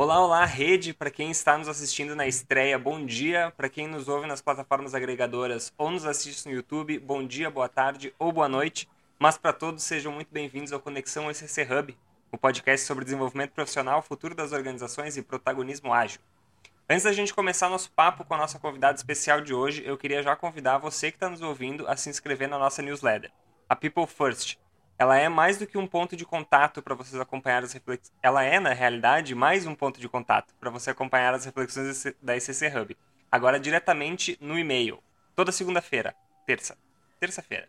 Olá, olá, rede, para quem está nos assistindo na estreia, bom dia. Para quem nos ouve nas plataformas agregadoras ou nos assiste no YouTube, bom dia, boa tarde ou boa noite. Mas para todos, sejam muito bem-vindos ao Conexão ECC Hub, o podcast sobre desenvolvimento profissional, futuro das organizações e protagonismo ágil. Antes da gente começar nosso papo com a nossa convidada especial de hoje, eu queria já convidar você que está nos ouvindo a se inscrever na nossa newsletter, a People First ela é mais do que um ponto de contato para vocês acompanhar as reflexões. Ela é, na realidade, mais um ponto de contato para você acompanhar as reflexões da ECC Hub. Agora, diretamente no e-mail. Toda segunda-feira. Terça. Terça-feira.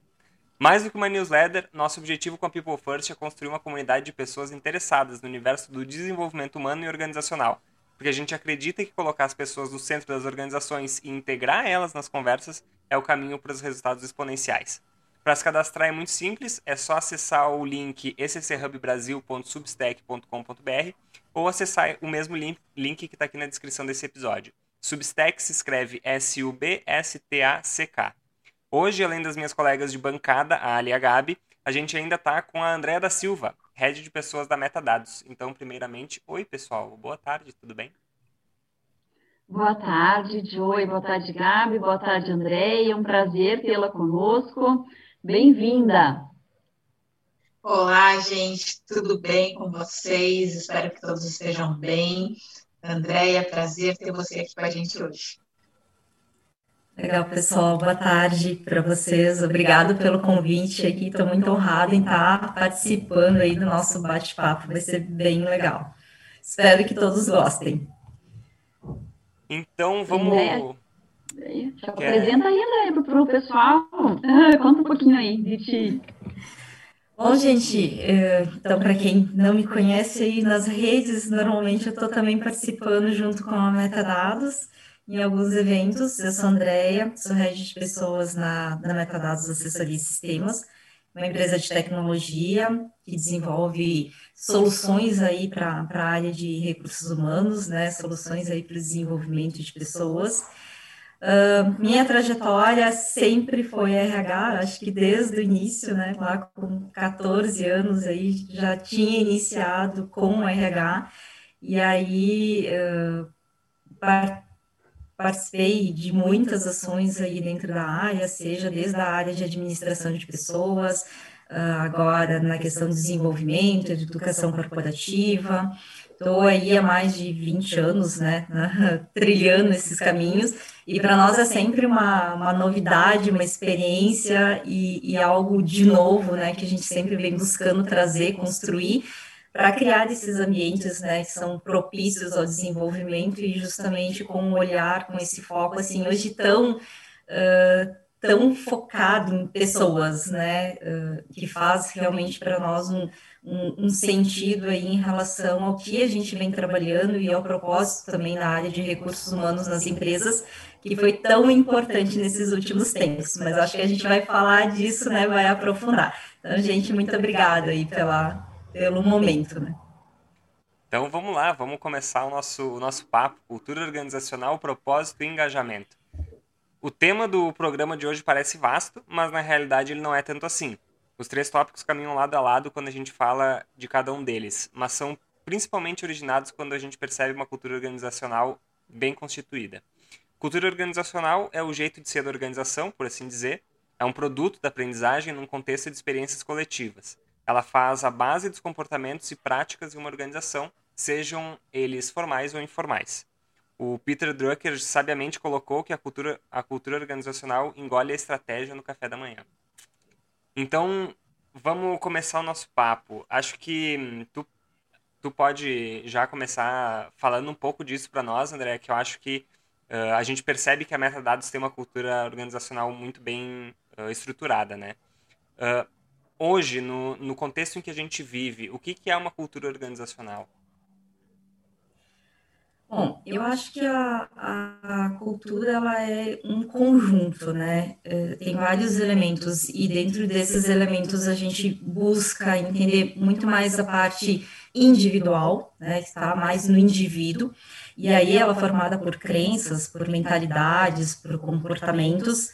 Mais do que uma newsletter, nosso objetivo com a People First é construir uma comunidade de pessoas interessadas no universo do desenvolvimento humano e organizacional. Porque a gente acredita que colocar as pessoas no centro das organizações e integrar elas nas conversas é o caminho para os resultados exponenciais. Para se cadastrar é muito simples, é só acessar o link scchubbrasil.substack.com.br ou acessar o mesmo link, link que está aqui na descrição desse episódio. Substack se escreve S-U-B-S-T-A-C-K. Hoje, além das minhas colegas de bancada, a Ali e a Gabi, a gente ainda está com a Andréa da Silva, head de pessoas da Metadados. Então, primeiramente, oi pessoal, boa tarde, tudo bem? Boa tarde, Joey, boa tarde, Gabi, boa tarde, Andréia, é um prazer tê-la conosco. Bem-vinda! Olá, gente, tudo bem com vocês? Espero que todos estejam bem. Andréia, prazer ter você aqui com a gente hoje. Legal, pessoal. Boa tarde para vocês. Obrigado pelo convite aqui. Estou muito honrada em estar participando aí do nosso bate-papo. Vai ser bem legal. Espero que todos gostem. Então, vamos já apresenta aí, André, para o pessoal. Ah, conta um pouquinho aí de ti. Bom, gente, eh, então, para quem não me conhece aí nas redes, normalmente eu estou também participando junto com a Metadados em alguns eventos. Eu sou Andréia, sou head de pessoas na, na Metadados Assessoria e Sistemas, uma empresa de tecnologia que desenvolve soluções aí para a área de recursos humanos, né, soluções aí para o desenvolvimento de pessoas. Uh, minha trajetória sempre foi RH, acho que desde o início, né, lá com 14 anos aí já tinha iniciado com RH, e aí uh, par participei de muitas ações aí dentro da área, seja desde a área de administração de pessoas, uh, agora na questão do desenvolvimento, de educação corporativa, estou aí há mais de 20 anos, né, trilhando esses caminhos, e para nós é sempre uma, uma novidade, uma experiência e, e, algo de novo, né, que a gente sempre vem buscando trazer, construir, para criar esses ambientes, né, que são propícios ao desenvolvimento e justamente com um olhar, com esse foco, assim, hoje tão, uh, tão focado em pessoas, né, uh, que faz realmente para nós um, um, um, sentido aí em relação ao que a gente vem trabalhando e ao propósito também na área de recursos humanos nas empresas, que foi tão importante nesses últimos tempos. Mas acho que a gente vai falar disso, né? Vai aprofundar. Então, gente, muito obrigada aí pela, pelo momento, né? Então vamos lá, vamos começar o nosso, o nosso papo, cultura organizacional, propósito e engajamento. O tema do programa de hoje parece vasto, mas na realidade ele não é tanto assim. Os três tópicos caminham lado a lado quando a gente fala de cada um deles, mas são principalmente originados quando a gente percebe uma cultura organizacional bem constituída. Cultura organizacional é o jeito de ser da organização, por assim dizer. É um produto da aprendizagem num contexto de experiências coletivas. Ela faz a base dos comportamentos e práticas de uma organização, sejam eles formais ou informais. O Peter Drucker sabiamente colocou que a cultura, a cultura organizacional engole a estratégia no café da manhã. Então, vamos começar o nosso papo. Acho que hum, tu, tu pode já começar falando um pouco disso para nós, André, que eu acho que uh, a gente percebe que a metadados tem uma cultura organizacional muito bem uh, estruturada, né? Uh, hoje, no, no contexto em que a gente vive, o que, que é uma cultura organizacional? Bom, eu acho que a, a, cultura ela é um conjunto, né? Tem vários elementos e dentro desses elementos a gente busca entender muito mais a parte individual, né? Está mais no indivíduo e aí ela é formada por crenças, por mentalidades, por comportamentos.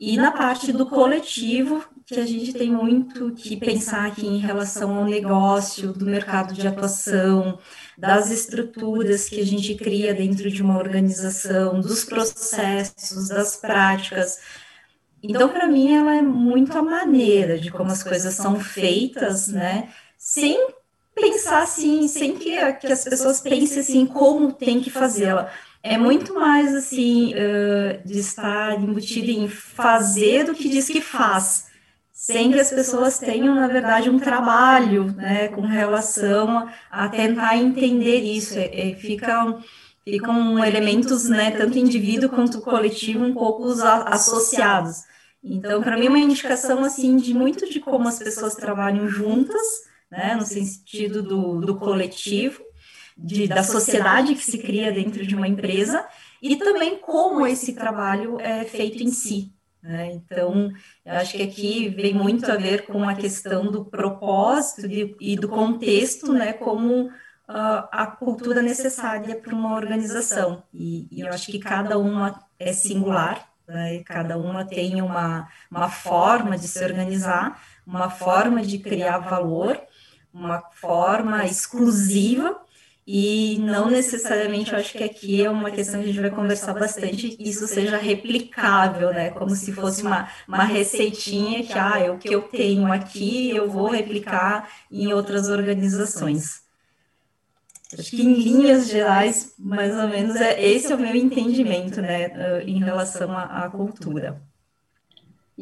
E na parte do coletivo, que a gente tem muito que pensar aqui em relação ao negócio, do mercado de atuação, das estruturas que a gente cria dentro de uma organização, dos processos, das práticas. Então, para mim, ela é muito a maneira de como as coisas são feitas, né? Sem pensar assim, sem que, que as pessoas pensem assim como tem que fazê-la é muito mais assim uh, de estar embutido em fazer do que diz que faz, sem que as pessoas tenham na verdade um trabalho, né, com relação a, tentar entender isso. É, é, ficam ficam elementos, né, tanto indivíduo quanto coletivo, um pouco associados. Então, para mim, é uma indicação assim de muito de como as pessoas trabalham juntas, né, no sentido do, do coletivo de, da sociedade que se cria dentro de uma empresa e também como esse trabalho é feito em si. Né? Então, eu acho que aqui vem muito a ver com a questão do propósito de, e do contexto, né, como uh, a cultura necessária para uma organização. E, e, eu acho que cada uma é singular, né? cada uma tem uma, uma forma de se organizar, uma forma de criar valor, uma forma exclusiva e não necessariamente, eu acho que aqui é uma questão que a gente vai conversar bastante, isso seja replicável, né? Como se fosse uma, uma receitinha que, ah, é o que eu tenho aqui, eu vou replicar em outras organizações. Acho que em linhas gerais, mais ou menos, é, esse é o meu entendimento, né, em relação à, à cultura.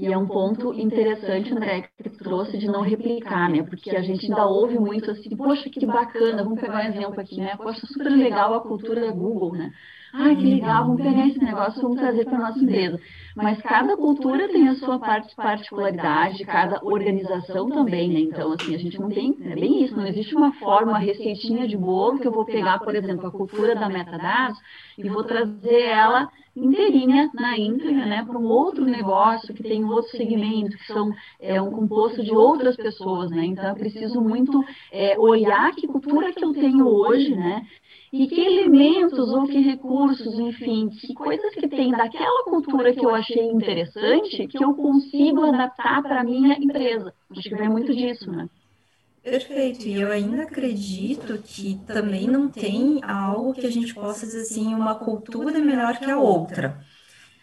E é um ponto interessante, André, que tu trouxe de não replicar, né? Porque a gente ainda ouve muito assim, poxa, que bacana, vamos pegar um exemplo aqui, né? Poxa, super legal a cultura da Google, né? Ai, que legal, vamos pegar esse negócio, vamos trazer para a nossa empresa. Mas cada cultura tem a sua particularidade, cada organização também, né? Então, assim, a gente não tem, é bem isso, não existe uma forma, uma receitinha de bolo que eu vou pegar, por exemplo, a cultura da metadados e vou trazer ela inteirinha na íntegra, né, para um outro negócio que tem outro segmento, que são é, um composto de outras pessoas, né? Então, eu preciso muito é, olhar que cultura que eu tenho hoje, né? E que elementos ou que recursos, enfim, que coisas que tem daquela cultura que eu achei interessante que eu consigo adaptar para a minha empresa. Acho que vem muito disso, né? Perfeito, e eu ainda acredito que também não tem algo que a gente possa dizer assim, uma cultura melhor que a outra.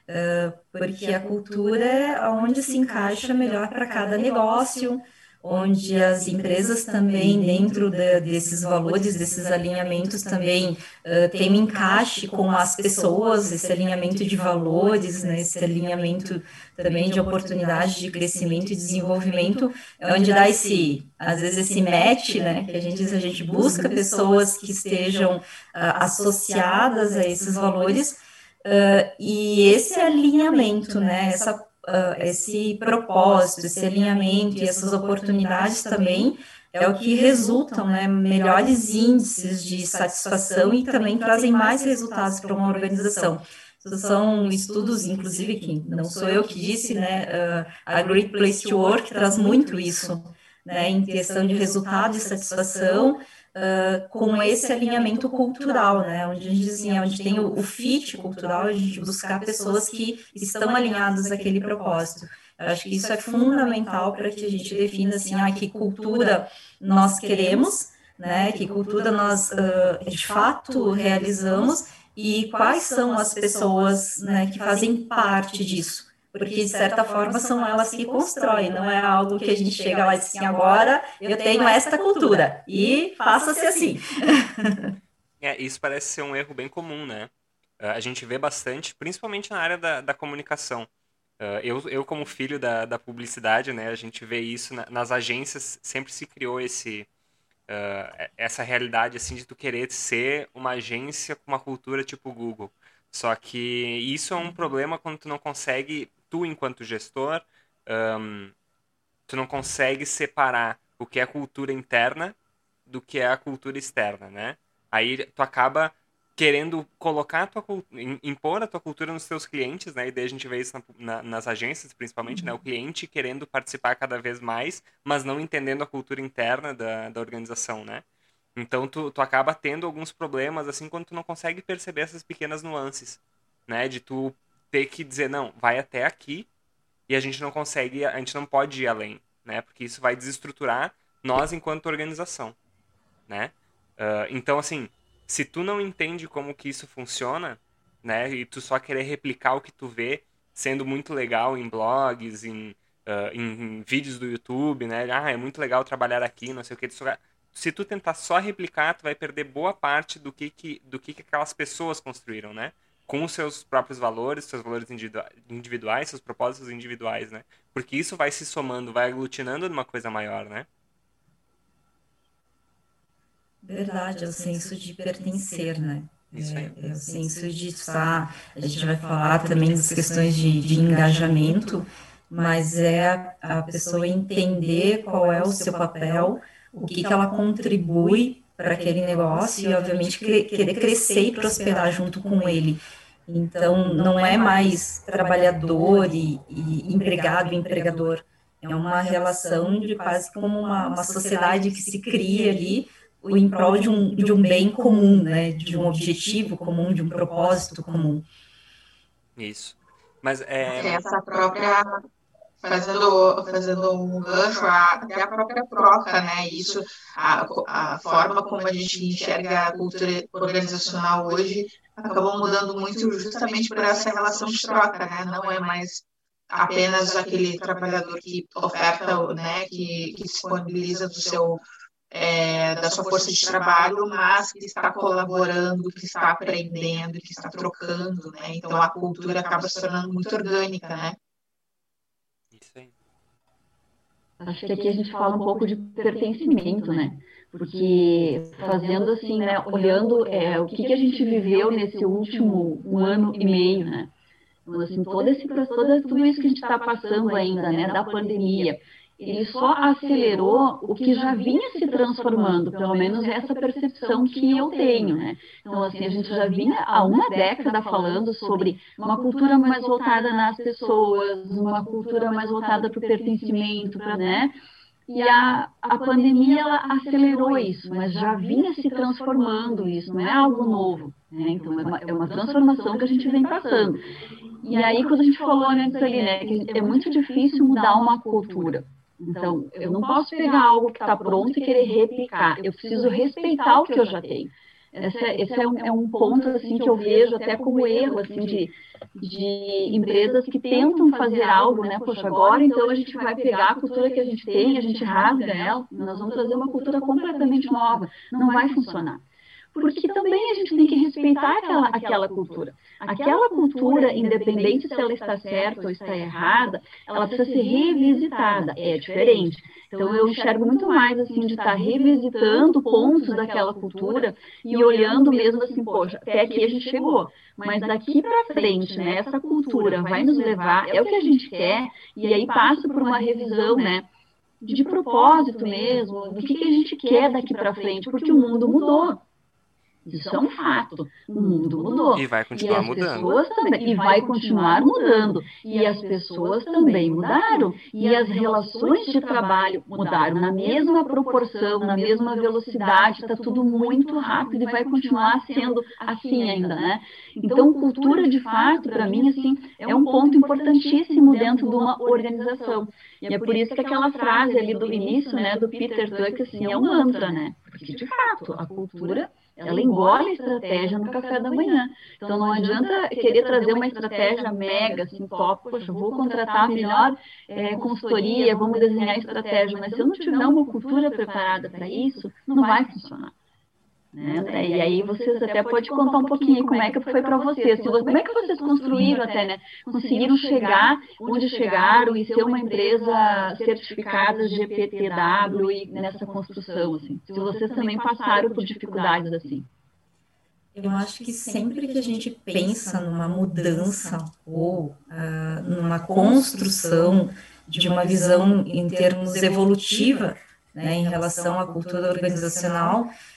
Uh, porque a cultura é onde se encaixa melhor para cada negócio, onde as empresas também, dentro de, desses valores, desses alinhamentos, também uh, tem um encaixe com as pessoas, esse alinhamento de valores, né, esse alinhamento também de oportunidade de crescimento e desenvolvimento, onde dá esse, às vezes, esse match, né, que a gente a gente busca pessoas que estejam uh, associadas a esses valores, uh, e esse alinhamento, né, essa uh, esse propósito, esse alinhamento e essas oportunidades também é o que resultam, né, melhores índices de satisfação e também trazem mais resultados para uma organização. São estudos, inclusive, que não sou eu que disse, né, uh, a Great Place to Work traz muito isso, né, em questão de resultado e satisfação, uh, com esse alinhamento cultural, né? Onde a gente dizia, onde tem o, o fit cultural, a gente buscar pessoas que estão alinhadas àquele propósito. Eu acho que isso é fundamental para que a gente defina assim, ah, que cultura nós queremos, né? Que cultura nós uh, de fato realizamos e quais são as pessoas né, que fazem parte disso porque de certa forma são elas que constroem, não é algo que a gente chega lá e diz assim, agora eu tenho esta cultura e faça-se assim. É, isso parece ser um erro bem comum, né? Ah, a gente vê bastante, principalmente na área da, da comunicação. Uh, eu, eu, como filho da, da publicidade, né, a gente vê isso na, nas agências, sempre se criou esse, uh, essa realidade assim de tu querer ser uma agência com uma cultura tipo Google. Só que isso é um problema quando tu não consegue tu, enquanto gestor, um, tu não consegue separar o que é cultura interna do que é a cultura externa, né? Aí tu acaba querendo colocar a tua impor a tua cultura nos teus clientes, né? E daí a gente vê isso na, na, nas agências, principalmente, uhum. né? O cliente querendo participar cada vez mais, mas não entendendo a cultura interna da, da organização, né? Então tu, tu acaba tendo alguns problemas assim quando tu não consegue perceber essas pequenas nuances, né? De tu ter que dizer, não, vai até aqui e a gente não consegue, a gente não pode ir além, né? Porque isso vai desestruturar nós enquanto organização, né? Uh, então, assim, se tu não entende como que isso funciona, né? E tu só querer replicar o que tu vê, sendo muito legal em blogs, em, uh, em, em, vídeos do YouTube, né? Ah, é muito legal trabalhar aqui, não sei o que. Se tu tentar só replicar, tu vai perder boa parte do que, que, do que, que aquelas pessoas construíram, né? Com seus próprios valores, seus valores individuais, seus propósitos individuais, né? Porque isso vai se somando, vai aglutinando numa coisa maior, né? Verdade, é o senso de pertencer, né? É, é, o senso de estar. A gente vai falar também das questões de, de engajamento, mas é a, a, pessoa entender qual é o seu papel, o que, que ela contribui para aquele negócio e, obviamente, querer crescer e prosperar junto com ele. Então, não é mais trabalhador e, e empregado e empregador. É uma relação de quase como uma, uma sociedade que se cria ali o em prol de um, de um bem comum, né? De um objetivo comum, de um propósito comum. Isso. Mas é... Essa própria fazendo, fazendo um gancho, até a própria troca, né? Isso, a, a forma como a gente enxerga a cultura organizacional hoje acabou mudando muito justamente por essa relação de troca, né? Não é mais apenas aquele trabalhador que oferta, né? Que, que disponibiliza do seu é, da sua força de trabalho, mas que está colaborando, que está aprendendo, que está trocando, né? Então a cultura acaba se tornando muito orgânica, né? Isso aí. Acho que aqui a gente fala um pouco de pertencimento, né? Porque fazendo assim, né, olhando é, o que, que a gente viveu nesse último um ano e meio, né? Então, assim, todo esse, todo, tudo isso que a gente está passando ainda, né, da pandemia, ele só acelerou o que já vinha se transformando, pelo menos essa percepção que eu tenho, né? Então, assim, a gente já vinha há uma década falando sobre uma cultura mais voltada nas pessoas, uma cultura mais voltada para o pertencimento, pra, né? E a, a pandemia ela acelerou isso, mas já vinha se transformando isso, não é algo novo. Né? Então, é uma, é uma transformação que a gente vem passando. E aí, quando a gente falou antes ali, né, que é muito difícil mudar uma cultura. Então, eu não posso pegar algo que está pronto e querer replicar. Eu preciso respeitar o que eu já tenho. Esse, é, esse é, um, é um ponto assim que eu vejo até como erro assim de, de empresas que tentam fazer algo, né? Poxa, agora então a gente vai pegar a cultura que a gente tem, a gente rasga ela, nós vamos trazer uma cultura completamente nova. Não vai funcionar porque também a gente tem que respeitar aquela, aquela cultura. Aquela cultura, independente se ela está certa ou está errada, ela precisa ser revisitada, é diferente. Então eu enxergo muito mais assim de estar revisitando pontos daquela cultura e olhando mesmo assim, poxa, até aqui a gente chegou, mas daqui para frente, né, essa cultura vai nos levar, é o que a gente quer, e aí passa por uma revisão, né, de propósito mesmo, do que, que a gente quer daqui para frente, porque o mundo mudou. Isso é um fato. O mundo mudou. E vai continuar e mudando. Pessoas também, e vai continuar mudando. E as pessoas também mudaram. E as relações de trabalho mudaram na mesma proporção, na mesma velocidade. Está tudo muito rápido e vai continuar sendo assim ainda, né? Então, cultura, de fato, para mim, assim, é um ponto importantíssimo dentro de uma organização. E é por isso que aquela frase ali do início, né, do Peter Drucker, assim, é um mantra, né? Porque, de fato, a cultura ela engole a estratégia no café da manhã. Então não adianta querer trazer uma estratégia mega, assim, top, poxa, vou contratar a melhor é, consultoria, vamos desenhar a estratégia, mas se eu não tiver uma cultura preparada para isso, não vai funcionar. Né? E aí vocês até podem contar um pouquinho como é que foi para vocês, como é que vocês construíram até, né? Conseguiram chegar onde chegaram e ser uma empresa certificada GPTW e nessa construção, assim. Se vocês também passaram por dificuldades assim. Eu acho que sempre que a gente pensa numa mudança ou uh, numa construção de uma visão em termos evolutiva, né, em relação à cultura organizacional, é,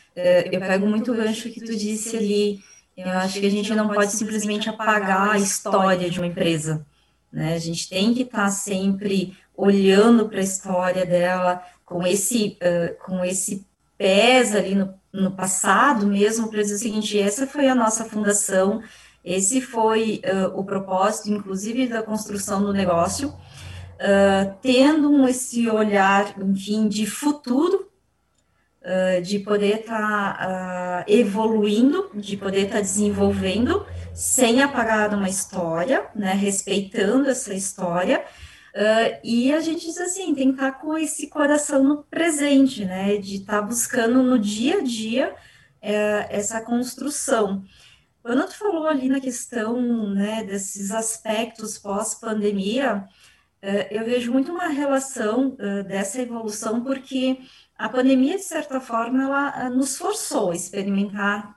eu pego muito o gancho que tu disse ali. Eu acho que a gente não pode simplesmente apagar a história de uma empresa. Né? A gente tem que estar tá sempre olhando para a história dela com esse, uh, com esse pés ali no, no passado mesmo, para dizer o seguinte: essa foi a nossa fundação, esse foi uh, o propósito, inclusive, da construção do negócio. uh, tendo esse olhar, enfim, de futuro, uh, de poder estar tá, uh, evoluindo, de poder estar tá desenvolvendo, sem apagar uma história, né, respeitando essa história, e a gente diz assim, tem que estar tá com esse coração no presente, né, de estar buscando no dia a dia essa construção. Quando tu falou ali na questão né, desses aspectos pós-pandemia, eu vejo muito uma relação dessa evolução, porque a pandemia, de certa forma, ela eh, nos forçou a experimentar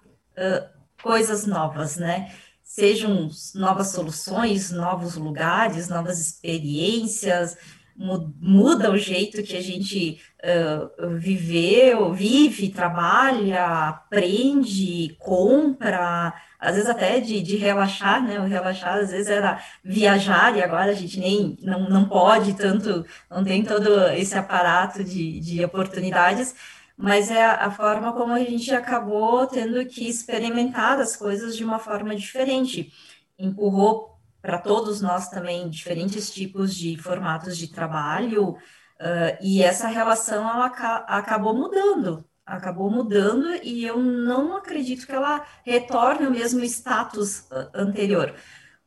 coisas novas, né? Sejam novas soluções, novos lugares, novas experiências, muda o jeito que a gente uh, viveu, vive, trabalha, aprende, compra, às vezes até de, de relaxar, né? O relaxar às vezes era viajar e agora a gente nem não, não pode tanto, não tem todo esse aparato de, de oportunidades, mas é a, a forma como a gente acabou tendo que experimentar as coisas de uma forma diferente. Empurrou para todos nós também diferentes tipos de formatos de trabalho, uh, e essa relação ela acabou mudando, acabou mudando, e eu não acredito que ela retorne ao mesmo status anterior,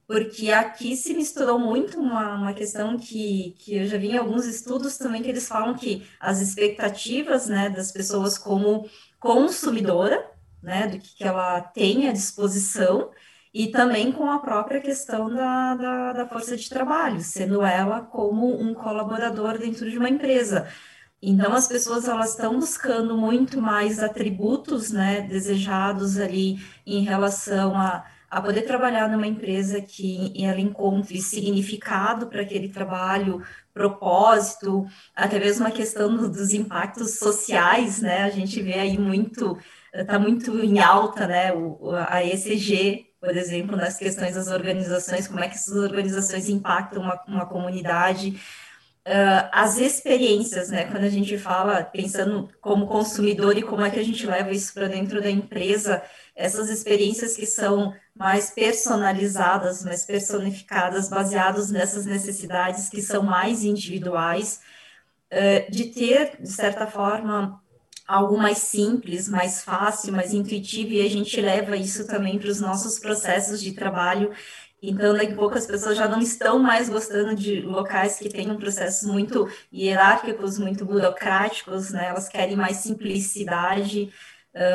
porque aqui se misturou muito uma, uma questão que, que eu já vi em alguns estudos também, que eles falam que as expectativas né, das pessoas como consumidora, né, do que, que ela tem à disposição, e também com a própria questão da, da, da, força de trabalho, sendo ela como um colaborador dentro de uma empresa. Então, as pessoas elas estão buscando muito mais atributos né, desejados ali em relação a, a poder trabalhar numa empresa que ela encontre significado para aquele trabalho, propósito, até mesmo a questão dos impactos sociais, né? A gente vê aí muito, está muito em alta, né? O, a ECG por exemplo, nas questões das organizações, como é que essas organizações impactam uma, uma comunidade, uh, as experiências, né, quando a gente fala, pensando como consumidor e como é que a gente leva isso para dentro da empresa, essas experiências que são mais personalizadas, mais personificadas, baseadas nessas necessidades que são mais individuais, uh, de ter, de certa forma, algo mais simples, mais fácil, mais intuitivo, e a gente leva isso também para os nossos processos de trabalho. Então, daqui a pouco as pessoas já não estão mais gostando de locais que tenham processos muito hierárquicos, muito burocráticos, né? Elas querem mais simplicidade,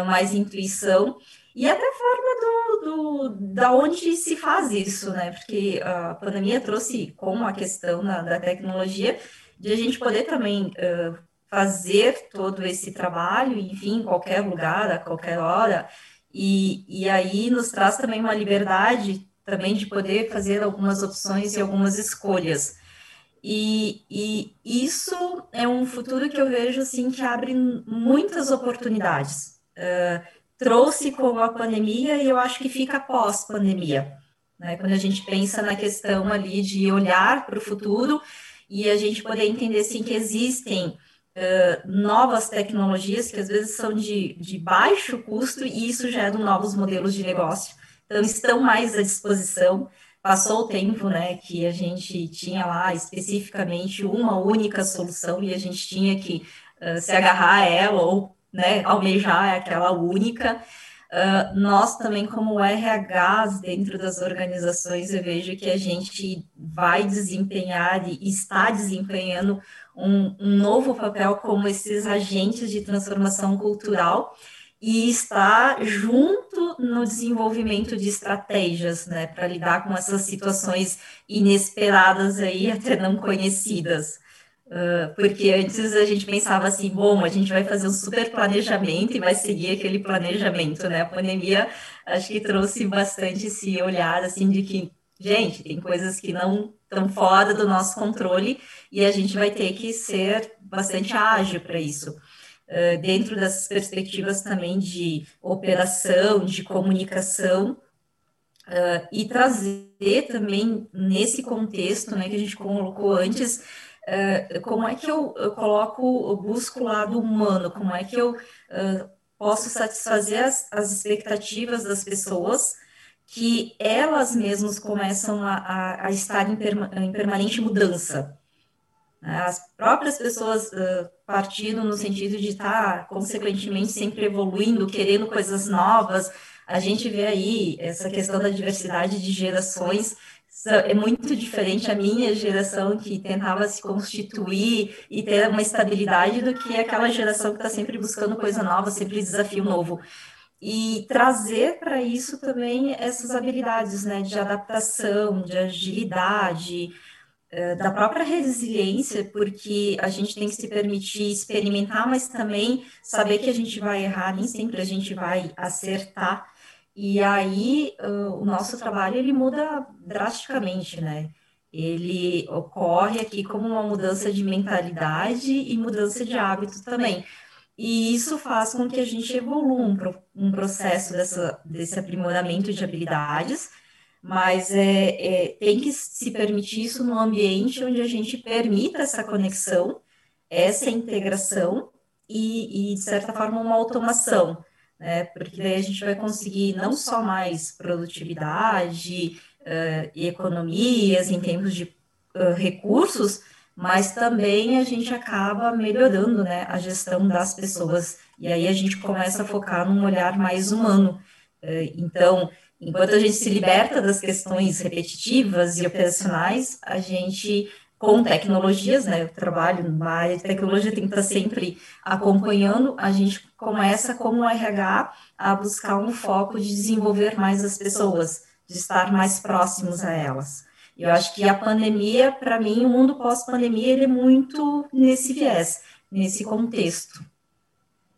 mais intuição. E até forma do, do, da onde se faz isso, né? Porque a pandemia trouxe como a questão da, da tecnologia de a gente poder também uh, fazer todo esse trabalho, enfim, em qualquer lugar, a qualquer hora, e, e aí nos traz também uma liberdade também de poder fazer algumas opções e algumas escolhas. E, e isso é um futuro que eu vejo assim que abre muitas oportunidades. Uh, trouxe com a pandemia e eu acho que fica pós-pandemia. Né? Quando a gente pensa na questão ali de olhar para o futuro e a gente poder entender assim, que existem novas tecnologias que às vezes são de, de baixo custo e isso gera novos modelos de negócio. Então, estão mais à disposição. Passou o tempo, né, que a gente tinha lá especificamente uma única solução e a gente tinha que uh, se agarrar a ela ou, né, almejar aquela única. Uh, nós também, como RHs dentro das organizações, eu vejo que a gente vai desempenhar e está desempenhando um, um novo papel como esses agentes de transformação cultural e está junto no desenvolvimento de estratégias, né, para lidar com essas situações inesperadas aí, até não conhecidas. Uh, porque antes a gente pensava assim, bom, a gente vai fazer um super planejamento e vai seguir aquele planejamento, né? A pandemia acho que trouxe bastante esse olhar assim de que, gente, tem coisas que não estão fora do nosso controle e a gente vai ter que ser bastante ágil para isso. Uh, dentro dessas perspectivas também de operação, de comunicação, uh, e trazer também nesse contexto né, que a gente colocou antes, uh, como é que eu, eu, coloco, eu busco o lado humano, como é que eu posso satisfazer as, as expectativas das pessoas que elas mesmas começam a, a, a estar em, perma, em permanente mudança. Né? As próprias pessoas uh, partindo no sentido de estar, tá, consequentemente, sempre evoluindo, querendo coisas novas. A gente vê aí essa questão da diversidade de gerações é muito diferente a minha geração que tentava se constituir e ter uma estabilidade do que aquela geração que está sempre buscando coisa nova, sempre desafio novo. E trazer para isso também essas habilidades né, de adaptação, de agilidade, eh, da própria resiliência, porque a gente tem que se permitir experimentar, mas também saber que a gente vai errar, nem sempre a gente vai acertar. E aí o nosso trabalho ele muda drasticamente, né? Ele ocorre aqui como uma mudança de mentalidade e mudança de hábito também. E isso faz com que a gente evolua um, um processo dessa, desse aprimoramento de habilidades, mas é, é, tem que se permitir isso no ambiente onde a gente permita essa conexão, essa integração e, e de certa forma, uma automação, né? Porque daí a gente vai conseguir não só mais produtividade uh, e economias em termos de uh, recursos, mas também a gente acaba melhorando né, a gestão das pessoas. E aí a gente começa a focar num olhar mais humano. Uh, então, Enquanto a gente se liberta das questões repetitivas e operacionais, a gente, com tecnologias, né, eu trabalho numa área de tecnologia, tem que estar sempre acompanhando, a gente começa, como RH, a buscar um foco de desenvolver mais as pessoas, de estar mais próximos a elas. Eu acho que a pandemia, para mim, o mundo pós-pandemia, ele é muito nesse viés, nesse contexto.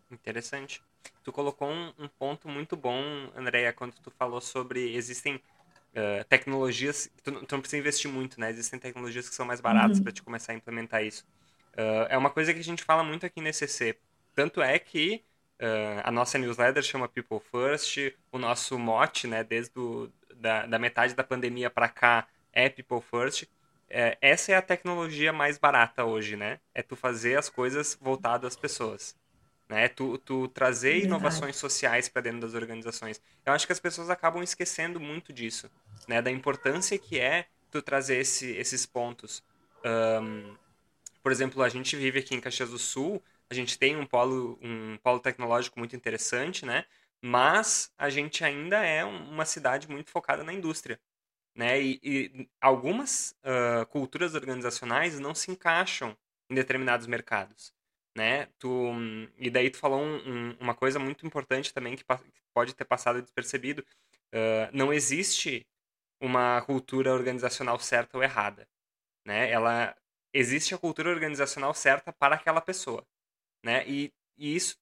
Interessante. Tu colocou um, um ponto muito bom, Andréia, quando tu falou sobre existem uh, tecnologias, tu, tu, não precisa investir muito, né? Existem tecnologias que são mais baratas uhum. para te começar a implementar isso. Uh, é uma coisa que a gente fala muito aqui no ECC. Tanto é que uh, a nossa newsletter chama People First, o nosso mote, né, desde do, da, da metade da pandemia para cá, é People First. É, essa é a tecnologia mais barata hoje, né? É tu fazer as coisas voltado às pessoas né? Tu, tu trazer Verdade. inovações sociais para dentro das organizações. Eu acho que as pessoas acabam esquecendo muito disso, né? Da importância que é tu trazer esse, esses pontos. Um, por exemplo, a gente vive aqui em Caxias do Sul, a gente tem um polo, um polo tecnológico muito interessante, né? Mas a gente ainda é uma cidade muito focada na indústria. Né? E, e algumas uh, culturas organizacionais não se encaixam em determinados mercados né? Tu, e daí tu falou um, um, uma coisa muito importante também que, pode ter passado despercebido. Uh, não existe uma cultura organizacional certa ou errada, né? Ela existe a cultura organizacional certa para aquela pessoa, né? E, e isso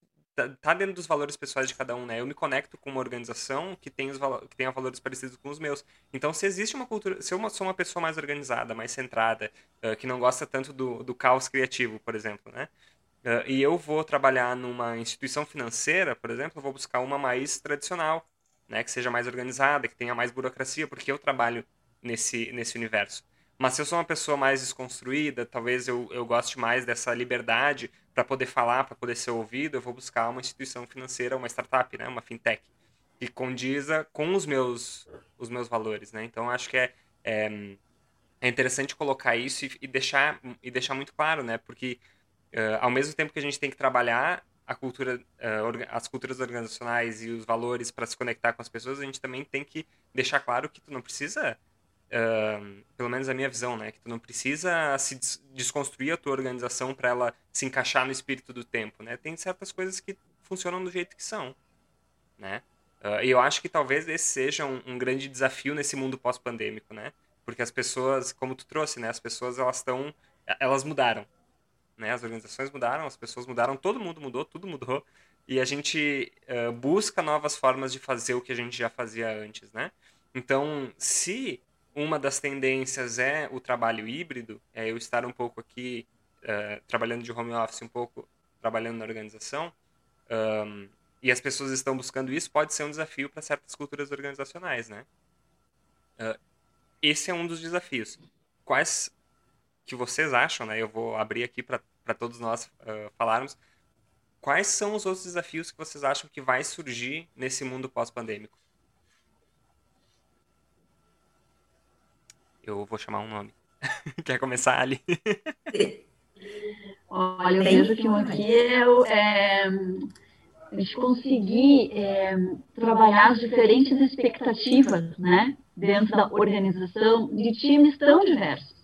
tá, tá dentro dos valores pessoais de cada um, né? Eu me conecto com uma organização que tem os que tenha valores parecidos com os meus. Então, se existe uma cultura, se eu sou uma pessoa mais organizada, mais centrada, uh, que não gosta tanto do, do caos criativo, por exemplo, né? Uh, e eu vou trabalhar numa instituição financeira, por exemplo, eu vou buscar uma mais tradicional, né, que seja mais organizada, que tenha mais burocracia, porque eu trabalho nesse, nesse universo. Mas se eu sou uma pessoa mais desconstruída, talvez eu, eu goste mais dessa liberdade para poder falar, para poder ser ouvido, eu vou buscar uma instituição financeira, uma startup, né, uma fintech, que condiza com os meus, os meus valores. Né? Então, acho que é, é, é interessante colocar isso e, e, deixar, e deixar muito claro, né? porque uh, ao mesmo tempo que a gente tem que trabalhar a cultura, uh, as culturas organizacionais e os valores para se conectar com as pessoas, a gente também tem que deixar claro que tu não precisa, uh, pelo menos a minha visão, né, que tu não precisa se des desconstruir a tua organização para ela se encaixar no espírito do tempo, né? Tem certas coisas que funcionam do jeito que são, né? Uh, e eu acho que talvez esse seja um, um grande desafio nesse mundo pós-pandêmico, né? Porque as pessoas, como tu trouxe, né? As pessoas elas estão, elas mudaram, né? As organizações mudaram, as pessoas mudaram, todo mundo mudou, tudo mudou. E a gente uh, busca novas formas de fazer o que a gente já fazia antes, né? Então, se uma das tendências é o trabalho híbrido, é eu estar um pouco aqui uh, trabalhando de home office, um pouco trabalhando na organização, um, e as pessoas estão buscando isso, pode ser um desafio para certas culturas organizacionais, né? Uh, esse é um dos desafios. Quais que vocês acham, né? Eu vou abrir aqui para todos nós uh, falarmos. Quais são os outros desafios que vocês acham que vai surgir nesse mundo pós-pandêmico? Eu vou chamar um nome. Quer começar ali? Olha, eu vejo que aqui é, é a gente conseguir é, trabalhar as diferentes expectativas, né, dentro da organização de times tão diversos,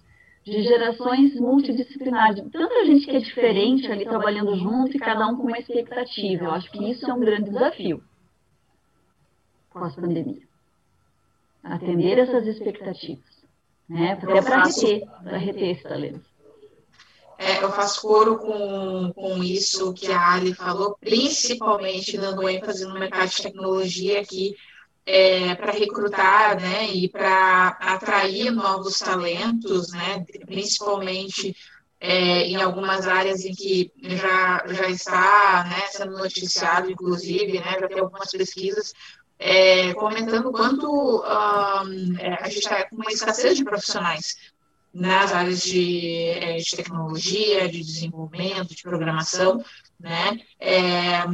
de gerações multidisciplinares, tanta gente que é diferente ali trabalhando junto e cada um com uma expectativa. Eu acho que isso é um grande desafio pós-pandemia. Atender essas expectativas, né, até para reter, para reter esse talento. É, eu faço coro com, com isso que a Ali falou, principalmente dando ênfase no mercado de tecnologia aqui, é, para recrutar né, e para atrair novos talentos, né, principalmente é, em algumas áreas em que já, já está né, sendo noticiado, inclusive, né, já tem algumas pesquisas é, comentando quanto um, a gente está com uma escassez de profissionais nas áreas de, é, de tecnologia, de desenvolvimento, de programação, né? É,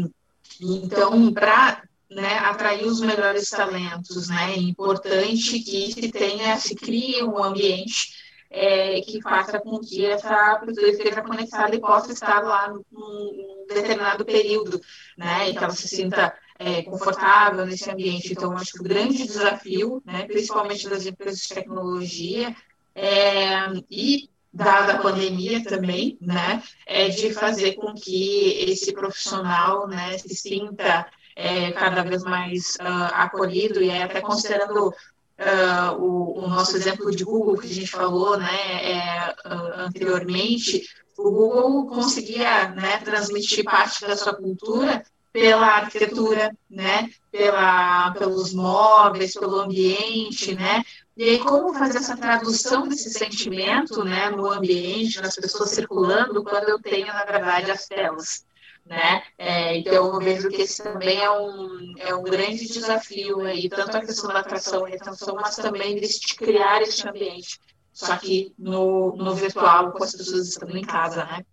então, para né, atrair os melhores talentos, né? É importante que se tenha, se crie um ambiente é, que faça com que essa pessoa esteja conectada e possa estar lá num determinado período, né? E que ela se sinta é, confortável nesse ambiente. Então, acho que o grande desafio, né, principalmente das empresas de tecnologia, é, e dada a pandemia também, né, é de fazer com que esse profissional, né, se sinta é, cada vez mais uh, acolhido e até considerando uh, o, o, nosso exemplo de Google que a gente falou, né, é, uh, anteriormente, o Google conseguia, né, transmitir parte da sua cultura pela arquitetura, né, pela, pelos móveis, pelo ambiente, né, e aí como fazer essa tradução desse sentimento, né, no ambiente, nas pessoas circulando, quando eu tenho, na verdade, as telas, né, é, então eu vejo que esse também é um, é um grande desafio aí, tanto a questão da atração e retenção, mas também de criar esse ambiente, só que no, no virtual, com as pessoas estando em casa, né.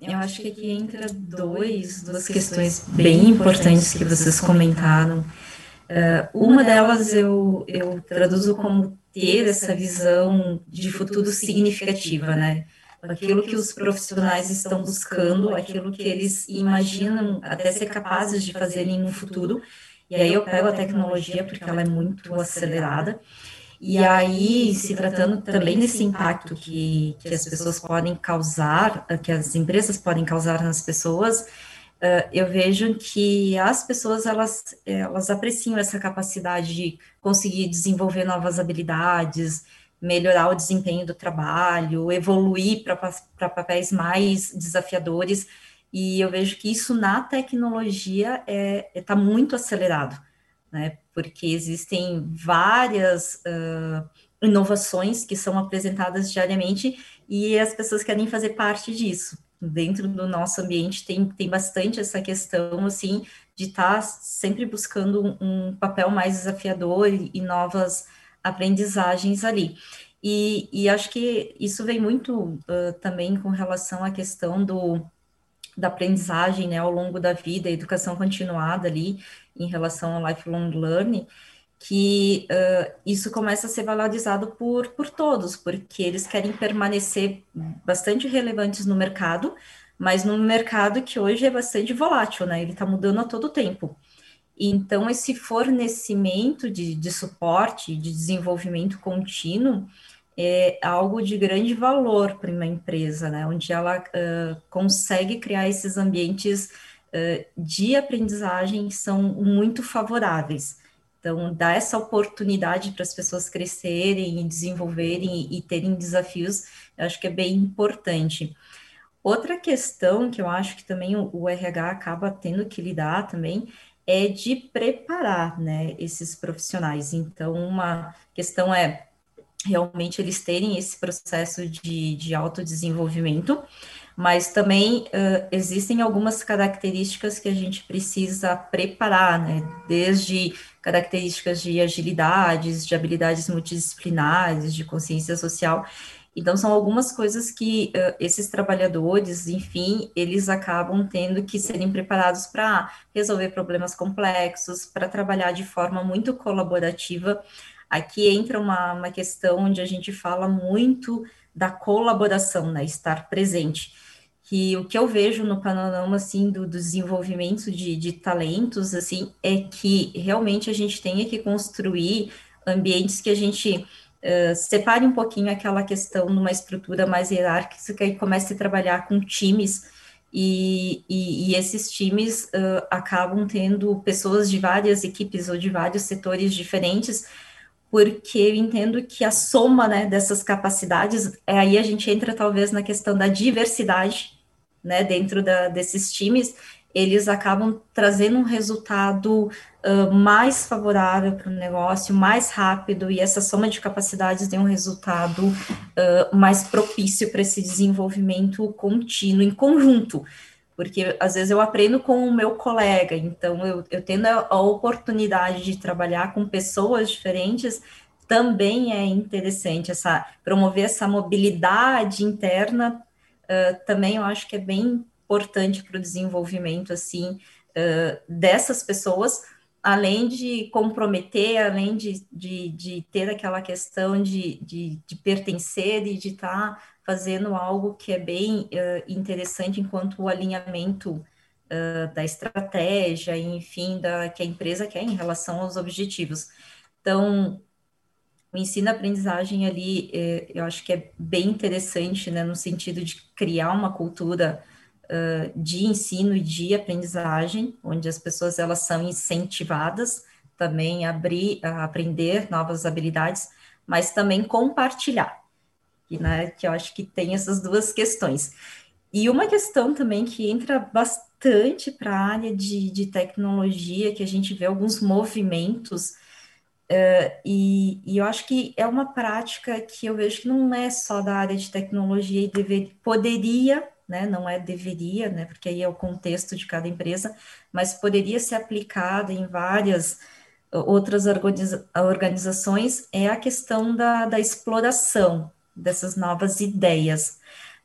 Eu acho que aqui entra dois, duas questões bem importantes que vocês comentaram. Uh, uma delas eu, eu traduzo como ter essa visão de futuro significativa, né? Aquilo que os profissionais estão buscando, aquilo que eles imaginam até ser capazes de fazerem no futuro. E aí eu pego a tecnologia porque ela é muito acelerada. E aí, se tratando também desse impacto que, que as pessoas podem causar, que as empresas podem causar nas pessoas, uh, eu vejo que as pessoas, elas, elas apreciam essa capacidade de conseguir desenvolver novas habilidades, melhorar o desempenho do trabalho, evoluir para papéis mais desafiadores, e eu vejo que isso na tecnologia está é, é, tá muito acelerado né? Porque existem várias uh, inovações que são apresentadas diariamente e as pessoas querem fazer parte disso. Dentro do nosso ambiente tem, tem bastante essa questão, assim, de estar tá sempre buscando um, papel mais desafiador e, e novas aprendizagens ali. E, e, acho que isso vem muito uh, também com relação à questão do, da aprendizagem né, ao longo da vida, educação continuada ali, em relação ao lifelong learning, que uh, isso começa a ser valorizado por, por todos, porque eles querem permanecer bastante relevantes no mercado, mas num mercado que hoje é bastante volátil, né? Ele está mudando a todo tempo. Então, esse fornecimento de, de suporte, de desenvolvimento contínuo, é algo de grande valor para uma empresa, né? Onde ela uh, consegue criar esses ambientes de aprendizagem são muito favoráveis. Então, dá essa oportunidade para as pessoas crescerem e desenvolverem e, e terem desafios, eu acho que é bem importante. Outra questão que eu acho que também o, o RH acaba tendo que lidar também é de preparar né, esses profissionais. Então, uma questão é realmente eles terem esse processo de, de autodesenvolvimento, mas também uh, existem algumas características que a gente precisa preparar, né? Desde características de agilidades, de habilidades multidisciplinares, de consciência social. Então, são algumas coisas que uh, esses trabalhadores, enfim, eles acabam tendo que serem preparados para resolver problemas complexos, para trabalhar de forma muito colaborativa aqui entra uma, uma questão onde a gente fala muito da colaboração, né, estar presente. Que o que eu vejo no panorama, assim, do, do desenvolvimento de, de talentos, assim, é que realmente a gente tenha que construir ambientes que a gente uh, separe um pouquinho aquela questão numa estrutura mais hierárquica e comece a trabalhar com times e, e, e, esses times uh, acabam tendo pessoas de várias equipes ou de vários setores diferentes, porque eu entendo que a soma né, dessas capacidades, é aí a gente entra talvez na questão da diversidade né, dentro da, desses times, eles acabam trazendo um resultado uh, mais favorável para o negócio, mais rápido, e essa soma de capacidades tem um resultado uh, mais propício para esse desenvolvimento contínuo, em conjunto. Porque às vezes eu aprendo com o meu colega, então eu, eu tendo a, a oportunidade de trabalhar com pessoas diferentes, também é interessante essa promover essa mobilidade interna uh, também eu acho que é bem importante para o desenvolvimento assim uh, dessas pessoas, além de comprometer, além de, de, de ter aquela questão de, de, de pertencer e de estar tá fazendo algo que é bem uh, interessante enquanto o alinhamento uh, da estratégia, enfim, da que a empresa quer em relação aos objetivos. Então, o ensino-aprendizagem ali, eh, eu acho que é bem interessante, né, no sentido de criar uma cultura de ensino e de aprendizagem, onde as pessoas elas são incentivadas também a abrir, a aprender novas habilidades, mas também compartilhar, e, né, que eu acho que tem essas duas questões. E uma questão também que entra bastante para a área de, de tecnologia, que a gente vê alguns movimentos, uh, e, e, eu acho que é uma prática que eu vejo que não é só da área de tecnologia e poderia né, não é deveria, né, porque aí é o contexto de cada empresa, mas poderia ser aplicada em várias outras organiza organizações, é a questão da, da exploração dessas novas ideias,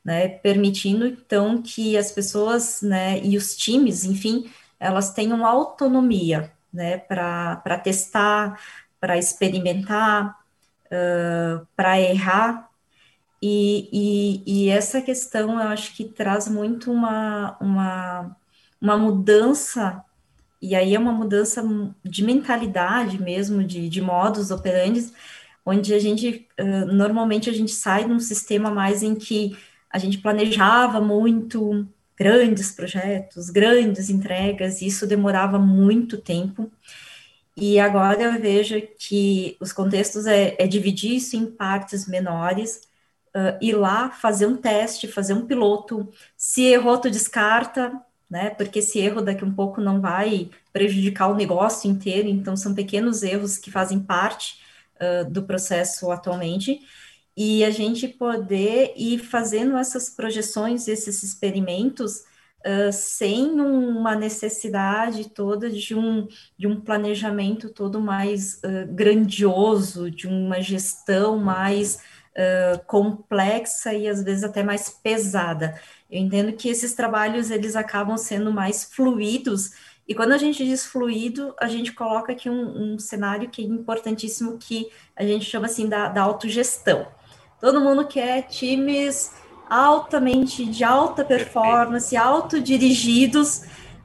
né, permitindo então que as pessoas, né, e os times, enfim, elas tenham autonomia, né, para testar, para experimentar, uh, para errar, e, e, e, essa questão eu acho que traz muito uma, uma, uma mudança, e aí é uma mudança de mentalidade mesmo, de, de modos operantes, onde a gente, normalmente a gente sai de um sistema mais em que a gente planejava muito grandes projetos, grandes entregas, e isso demorava muito tempo. E agora eu vejo que os contextos é, é dividir isso em partes menores, uh, ir lá fazer um teste, fazer um piloto. Se errou, tu descarta, né? Porque esse erro daqui um pouco não vai prejudicar o negócio inteiro, então são pequenos erros que fazem parte uh, do processo atualmente. E a gente poder ir fazendo essas projeções, esses experimentos, Uh, sem uma necessidade toda de um, de um planejamento todo mais uh, grandioso, de uma gestão mais complexa e às vezes até mais pesada. Eu entendo que esses trabalhos eles acabam sendo mais fluidos e quando a gente diz fluido, a gente coloca aqui um, um cenário que é importantíssimo que a gente chama assim da, da autogestão. Todo mundo quer times altamente de alta performance, autodirigidos,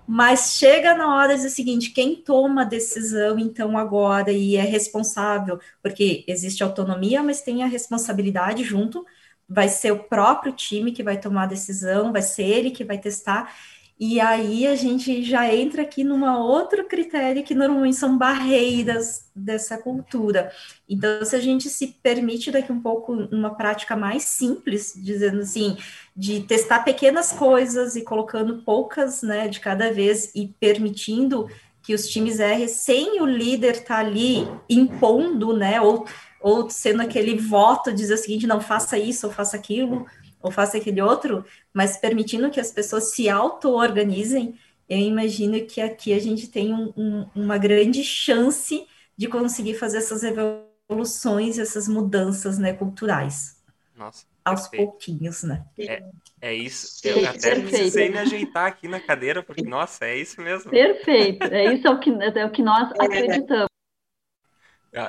mas chega na hora de dizer o seguinte: quem toma a decisão, então, agora e é responsável, porque existe autonomia, mas tem a responsabilidade junto, vai ser o próprio time que vai tomar a decisão, vai ser ele que vai testar. E aí a gente já entra aqui numa outro critério que normalmente são barreiras dessa cultura. Então, se a gente se permite daqui um pouco uma prática mais simples, dizendo assim, de testar pequenas coisas e colocando poucas, né, de cada vez e permitindo que os times errem sem o líder estar tá ali impondo, né, ou, ou sendo aquele voto, dizer o seguinte, não faça isso ou faça aquilo, ou faça aquele outro, mas permitindo que as pessoas se auto-organizem, eu imagino que aqui a gente tem um, um, uma grande chance de conseguir fazer essas evoluções, essas mudanças né, culturais. Nossa. Aos perfeito. pouquinhos, né? É, é isso. Eu até perfeito. precisei me ajeitar aqui na cadeira, porque, nossa, é isso mesmo. Perfeito. É isso é o que, é o que nós acreditamos.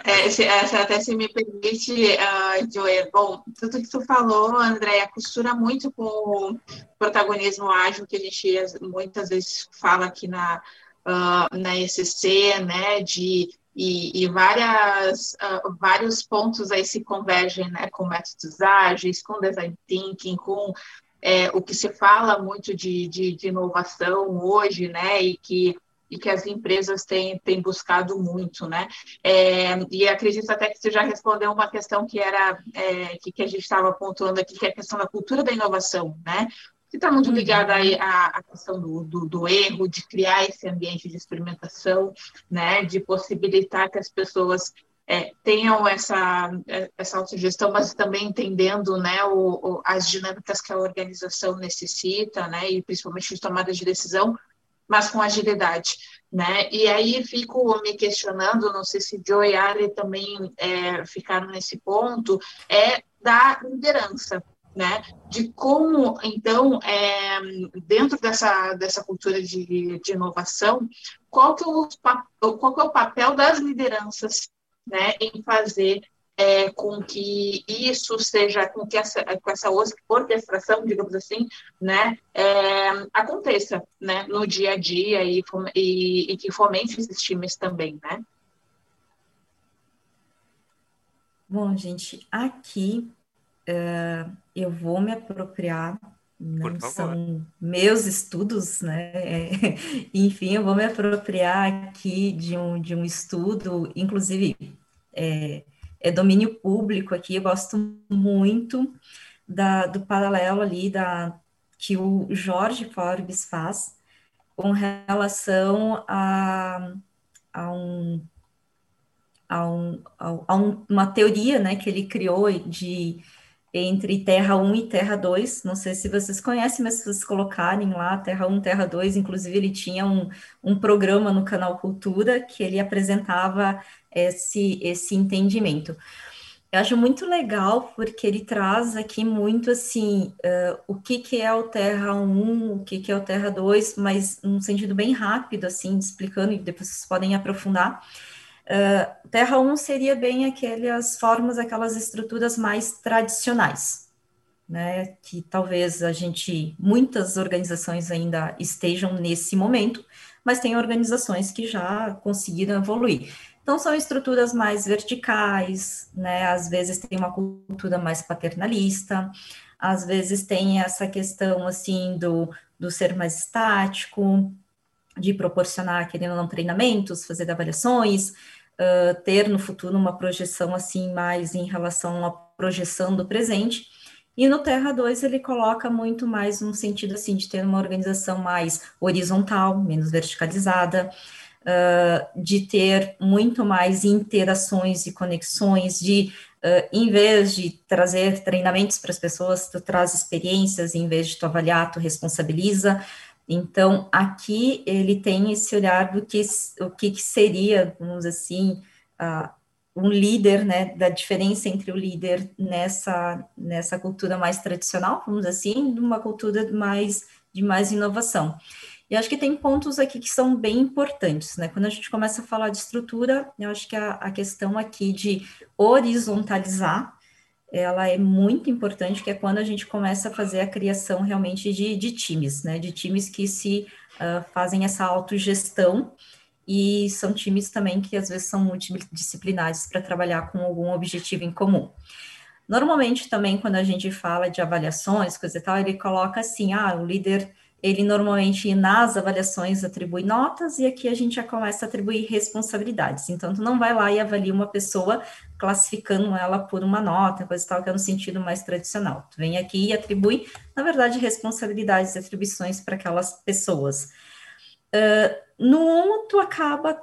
É, se, até se me permite, uh, Joel, bom, tudo que tu falou, André, costura muito com o protagonismo ágil que a gente muitas vezes fala aqui na, uh, na ECC, né, de e, e várias, uh, vários pontos aí se convergem né, com métodos ágeis, com design thinking, com é, o que se fala muito de, de, de, inovação hoje, né, e que, e que as empresas têm, têm buscado muito, né, é, e acredito até que você já respondeu uma questão que era, é, que, que a gente estava pontuando aqui, que é a questão da cultura da inovação, né, que está muito ligada à, à questão do, do, do, erro, de criar esse ambiente de experimentação, né, de possibilitar que as pessoas é, tenham essa, essa autogestão, mas também entendendo né, o, o, as dinâmicas que a organização necessita, né, e principalmente de tomada de decisão, mas com agilidade. Né? E aí fico me questionando, não sei se Joe e Ali também é, ficaram nesse ponto, é da liderança, né? De como, então, é, dentro dessa, dessa cultura de, de inovação, qual que, é o, qual que é o papel das lideranças né, em fazer é, com que isso seja, com que essa, com essa orquestração, digamos assim, né, é, aconteça né, no dia a dia e, e, e que fomente esses times também, né? Bom, gente, aqui uh, eu vou me apropriar, não são meus estudos, né? É, enfim, eu vou me apropriar aqui de um, de um estudo, inclusive é, é domínio público aqui, eu gosto muito da, do paralelo ali da, que o Jorge Forbes faz com relação a, a um a, um, a, um, uma teoria né, que ele criou de entre Terra 1 e Terra 2. Não sei se vocês conhecem, mas se vocês colocarem lá Terra 1, Terra 2, inclusive ele tinha um, um programa no canal Cultura que ele apresentava esse, esse entendimento. Eu acho muito legal porque ele traz aqui muito assim uh, o que, que é o Terra 1, o que, que é o Terra 2, mas num sentido bem rápido, assim, explicando, e depois vocês podem aprofundar. Uh, terra 1 seria bem aquelas formas, aquelas estruturas mais tradicionais, né? Que talvez a gente, muitas organizações ainda estejam nesse momento, mas tem organizações que já conseguiram evoluir. Então, são estruturas mais verticais, né? Às vezes tem uma cultura mais paternalista, às vezes tem essa questão, assim, do, do ser mais estático, de proporcionar, querendo ou não, treinamentos, fazer avaliações, uh, ter no futuro uma projeção assim mais em relação à projeção do presente. E no Terra 2 ele coloca muito mais um sentido assim de ter uma organização mais horizontal, menos verticalizada, uh, de ter muito mais interações e conexões, de uh, em vez de trazer treinamentos para as pessoas, tu traz experiências, em vez de tu avaliar, tu responsabiliza. Então, aqui ele tem esse olhar do que, o que, que seria, vamos assim, uh, um líder, né, da diferença entre o líder nessa, nessa cultura mais tradicional, vamos assim, de uma cultura mais, de mais inovação. E acho que tem pontos aqui que são bem importantes, né? Quando a gente começa a falar de estrutura, eu acho que a, a questão aqui de horizontalizar ela é muito importante, que é quando a gente começa a fazer a criação realmente de, de times, né? De times que se uh, fazem essa autogestão e são times também que às vezes são multidisciplinares para trabalhar com algum objetivo em comum. Normalmente também quando a gente fala de avaliações, coisa e tal, ele coloca assim, ah, o líder ele normalmente nas avaliações atribui notas e aqui a gente já começa a atribuir responsabilidades. Então, tu não vai lá e avalia uma pessoa classificando ela por uma nota, coisa tal, que é no sentido mais tradicional. Tu vem aqui e atribui, na verdade, responsabilidades e atribuições para aquelas pessoas. Uh, no 1, tu acaba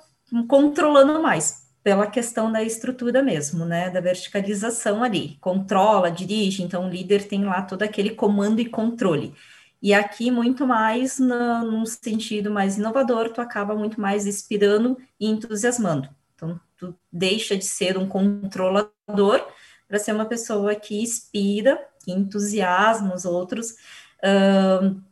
controlando mais, pela questão da estrutura mesmo, né, da verticalização ali, controla, dirige, então o líder tem lá todo aquele comando e controle. E aqui, muito mais no, num sentido mais inovador, tu acaba muito mais inspirando e entusiasmando. Então, tu deixa de ser um controlador para ser uma pessoa que inspira, que entusiasma os outros. Uh,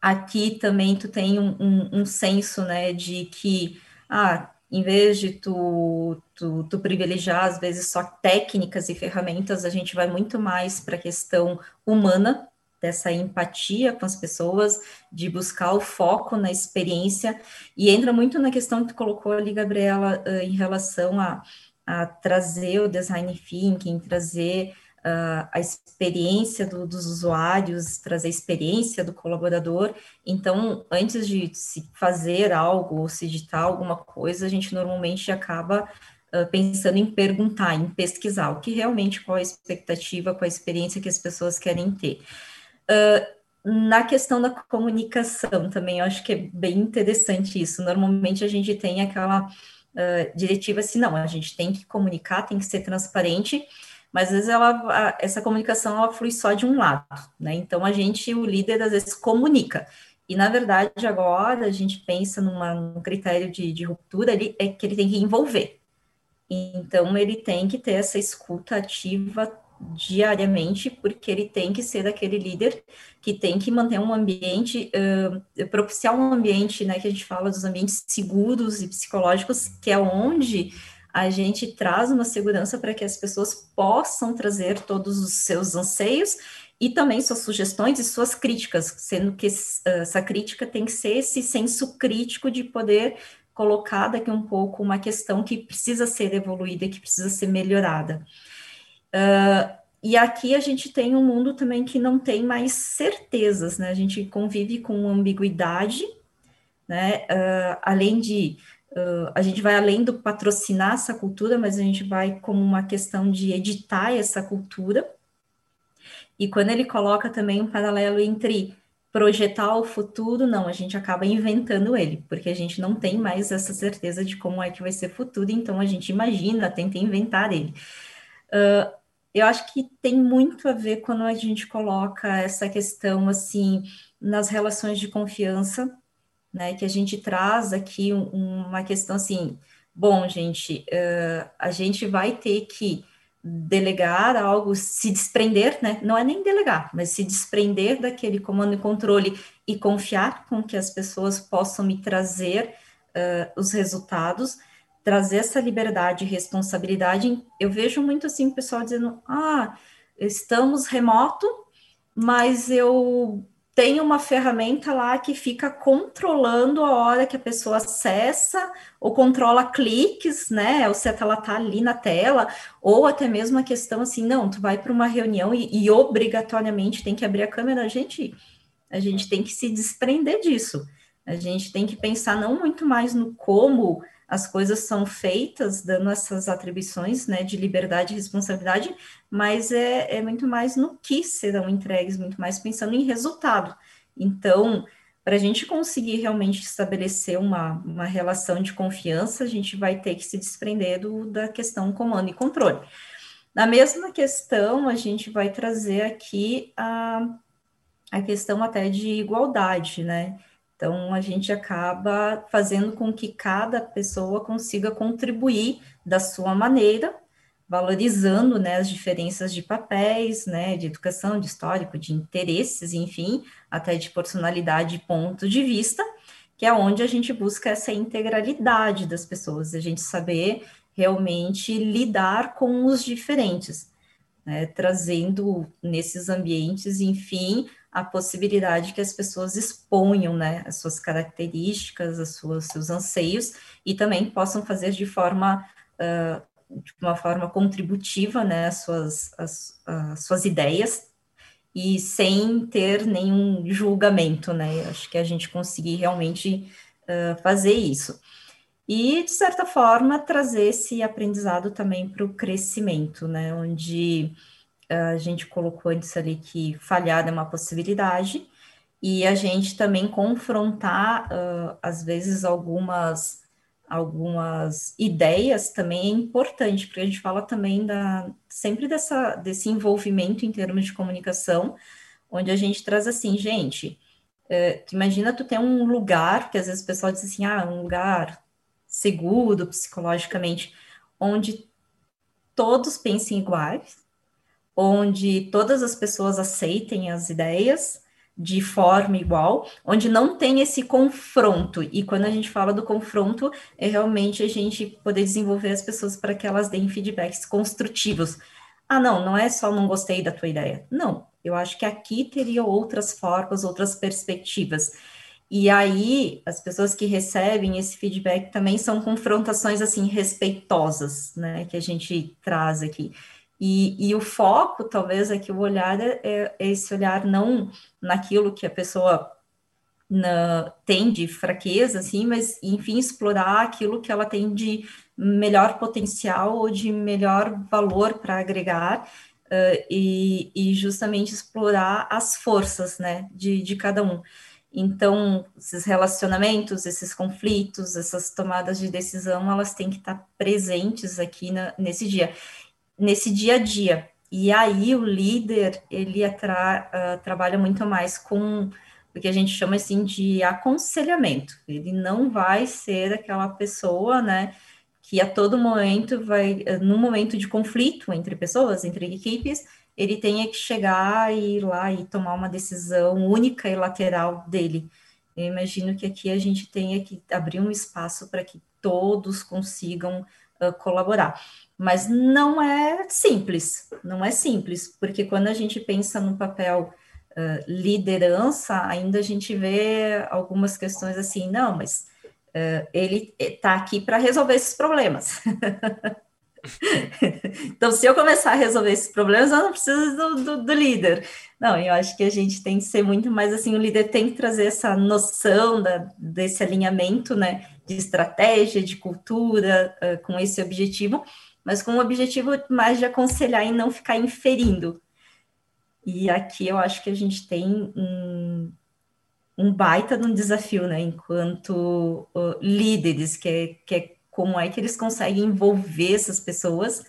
aqui também tu tem um, um, um senso, né, de que, ah, em vez de tu, tu, tu, privilegiar, às vezes, só técnicas e ferramentas, a gente vai muito mais para a questão humana, dessa empatia com as pessoas, de buscar o foco na experiência, e entra muito na questão que tu colocou ali, Gabriela, em relação a, a trazer o design thinking, trazer uh, a experiência do, dos usuários, trazer a experiência do colaborador. Então, antes de se fazer algo ou se editar alguma coisa, a gente normalmente acaba uh, pensando em perguntar, em pesquisar o que realmente, qual a expectativa, qual a experiência que as pessoas querem ter. Na questão da comunicação também, eu acho que é bem interessante isso. Normalmente a gente tem aquela uh, diretiva assim, não, a gente tem que comunicar, tem que ser transparente, mas às vezes ela, essa comunicação ela flui só de um lado, né? Então a gente, o líder, às vezes comunica. E na verdade, agora a gente pensa num critério de, de ruptura ali, é que ele tem que envolver. Então ele tem que ter essa escuta ativa diariamente, porque ele tem que ser aquele líder que tem que manter um ambiente, uh, propiciar um ambiente, né, que a gente fala dos ambientes seguros e psicológicos, que é onde a gente traz uma segurança para que as pessoas possam trazer todos os seus anseios e também suas sugestões e suas críticas, sendo que essa crítica tem que ser esse senso crítico de poder colocar daqui um pouco uma questão que precisa ser evoluída, que precisa ser melhorada. E aqui a gente tem um mundo também que não tem mais certezas, né? A gente convive com ambiguidade, né? Uh, além de Uh, a gente vai além do patrocinar essa cultura, mas a gente vai como uma questão de editar essa cultura. E quando ele coloca também um paralelo entre projetar o futuro, não, a gente acaba inventando ele, porque a gente não tem mais essa certeza de como é que vai ser o futuro, então a gente imagina, tenta inventar ele. Uh, eu acho que tem muito a ver quando a gente coloca essa questão assim nas relações de confiança né, que a gente traz aqui um, uma questão assim, bom, gente, uh, a gente vai ter que delegar algo, se desprender, né, não é nem delegar, mas se desprender daquele comando e controle e confiar com que as pessoas possam me trazer uh, os resultados, trazer essa liberdade e responsabilidade. Eu vejo muito assim o pessoal dizendo, ah, estamos remoto, mas eu tem uma ferramenta lá que fica controlando a hora que a pessoa acessa, ou controla cliques, né? Ou se ela tá ali na tela, ou até mesmo a questão assim, não, tu vai para uma reunião e, e, obrigatoriamente tem que abrir a câmera, gente, a gente tem que se desprender disso. A gente tem que pensar não muito mais no como as coisas são feitas, dando essas atribuições né, de liberdade e responsabilidade, mas é, é muito mais no que serão entregues, muito mais pensando em resultado. Então, para a gente conseguir realmente estabelecer uma, uma relação de confiança, a gente vai ter que se desprender do, da questão comando e controle. Na mesma questão, a gente vai trazer aqui a, a questão até de igualdade, né? Então, a gente acaba fazendo com que cada pessoa consiga contribuir da sua maneira, valorizando né, as diferenças de papéis, né, de educação, de histórico, de interesses, enfim, até de personalidade e ponto de vista, que é onde a gente busca essa integralidade das pessoas, a gente saber realmente lidar com os diferentes, né, trazendo nesses ambientes, enfim, a possibilidade que as pessoas exponham né, as suas características, as suas, seus anseios, e também possam fazer de forma, uh, de uma forma contributiva né, as, suas, as, as suas ideias, e sem ter nenhum julgamento, né? Acho que a gente conseguir realmente uh, fazer isso. E, de certa forma, trazer esse aprendizado também para o crescimento, né? Onde a gente colocou antes ali que falhar é uma possibilidade, e a gente também confrontar, uh, às vezes, algumas, algumas ideias também é importante, porque a gente fala também da, sempre dessa, desse envolvimento em termos de comunicação, onde a gente traz assim, gente, uh, imagina tu ter um lugar, que às vezes o pessoal diz assim, ah, um lugar seguro psicologicamente, onde todos pensem iguais, onde todas as pessoas aceitem as ideias, de forma igual, onde não tem esse confronto. E quando a gente fala do confronto, é realmente a gente poder desenvolver as pessoas para que elas deem feedbacks construtivos. Ah, não, não é só não gostei da tua ideia. Não, eu acho que aqui teria outras formas, outras perspectivas. E aí, as pessoas que recebem esse feedback também são confrontações, assim, respeitosas, né, que a gente traz aqui. E, e o foco, talvez, é que o olhar é, é esse olhar não naquilo que a pessoa na, tem de fraqueza, assim, mas, enfim, explorar aquilo que ela tem de melhor potencial ou de melhor valor para agregar uh, e, e, justamente explorar as forças, né, de, de cada um. Então, esses relacionamentos, esses conflitos, essas tomadas de decisão, elas têm que estar presentes aqui na, nesse dia nesse dia a dia. E aí o líder, ele atra, uh, trabalha muito mais com o que a gente chama assim de aconselhamento. Ele não vai ser aquela pessoa, né, que a todo momento vai, no momento de conflito entre pessoas, entre equipes, ele tenha que chegar e ir lá e tomar uma decisão única e lateral dele. Eu imagino que aqui a gente tenha que abrir um espaço para que todos consigam uh, colaborar. Mas não é simples, não é simples, porque quando a gente pensa no papel uh, liderança, ainda a gente vê algumas questões assim, não, mas uh, ele está aqui para resolver esses problemas. então, se eu começar a resolver esses problemas, eu não preciso do, do, do, líder. Não, eu acho que a gente tem que ser muito mais assim, o líder tem que trazer essa noção da, desse alinhamento, né, de estratégia, de cultura, uh, com esse objetivo, mas com o objetivo mais de aconselhar e não ficar inferindo. E aqui eu acho que a gente tem um, um baita de um desafio, né, enquanto uh, líderes, que é, que é como é que eles conseguem envolver essas pessoas,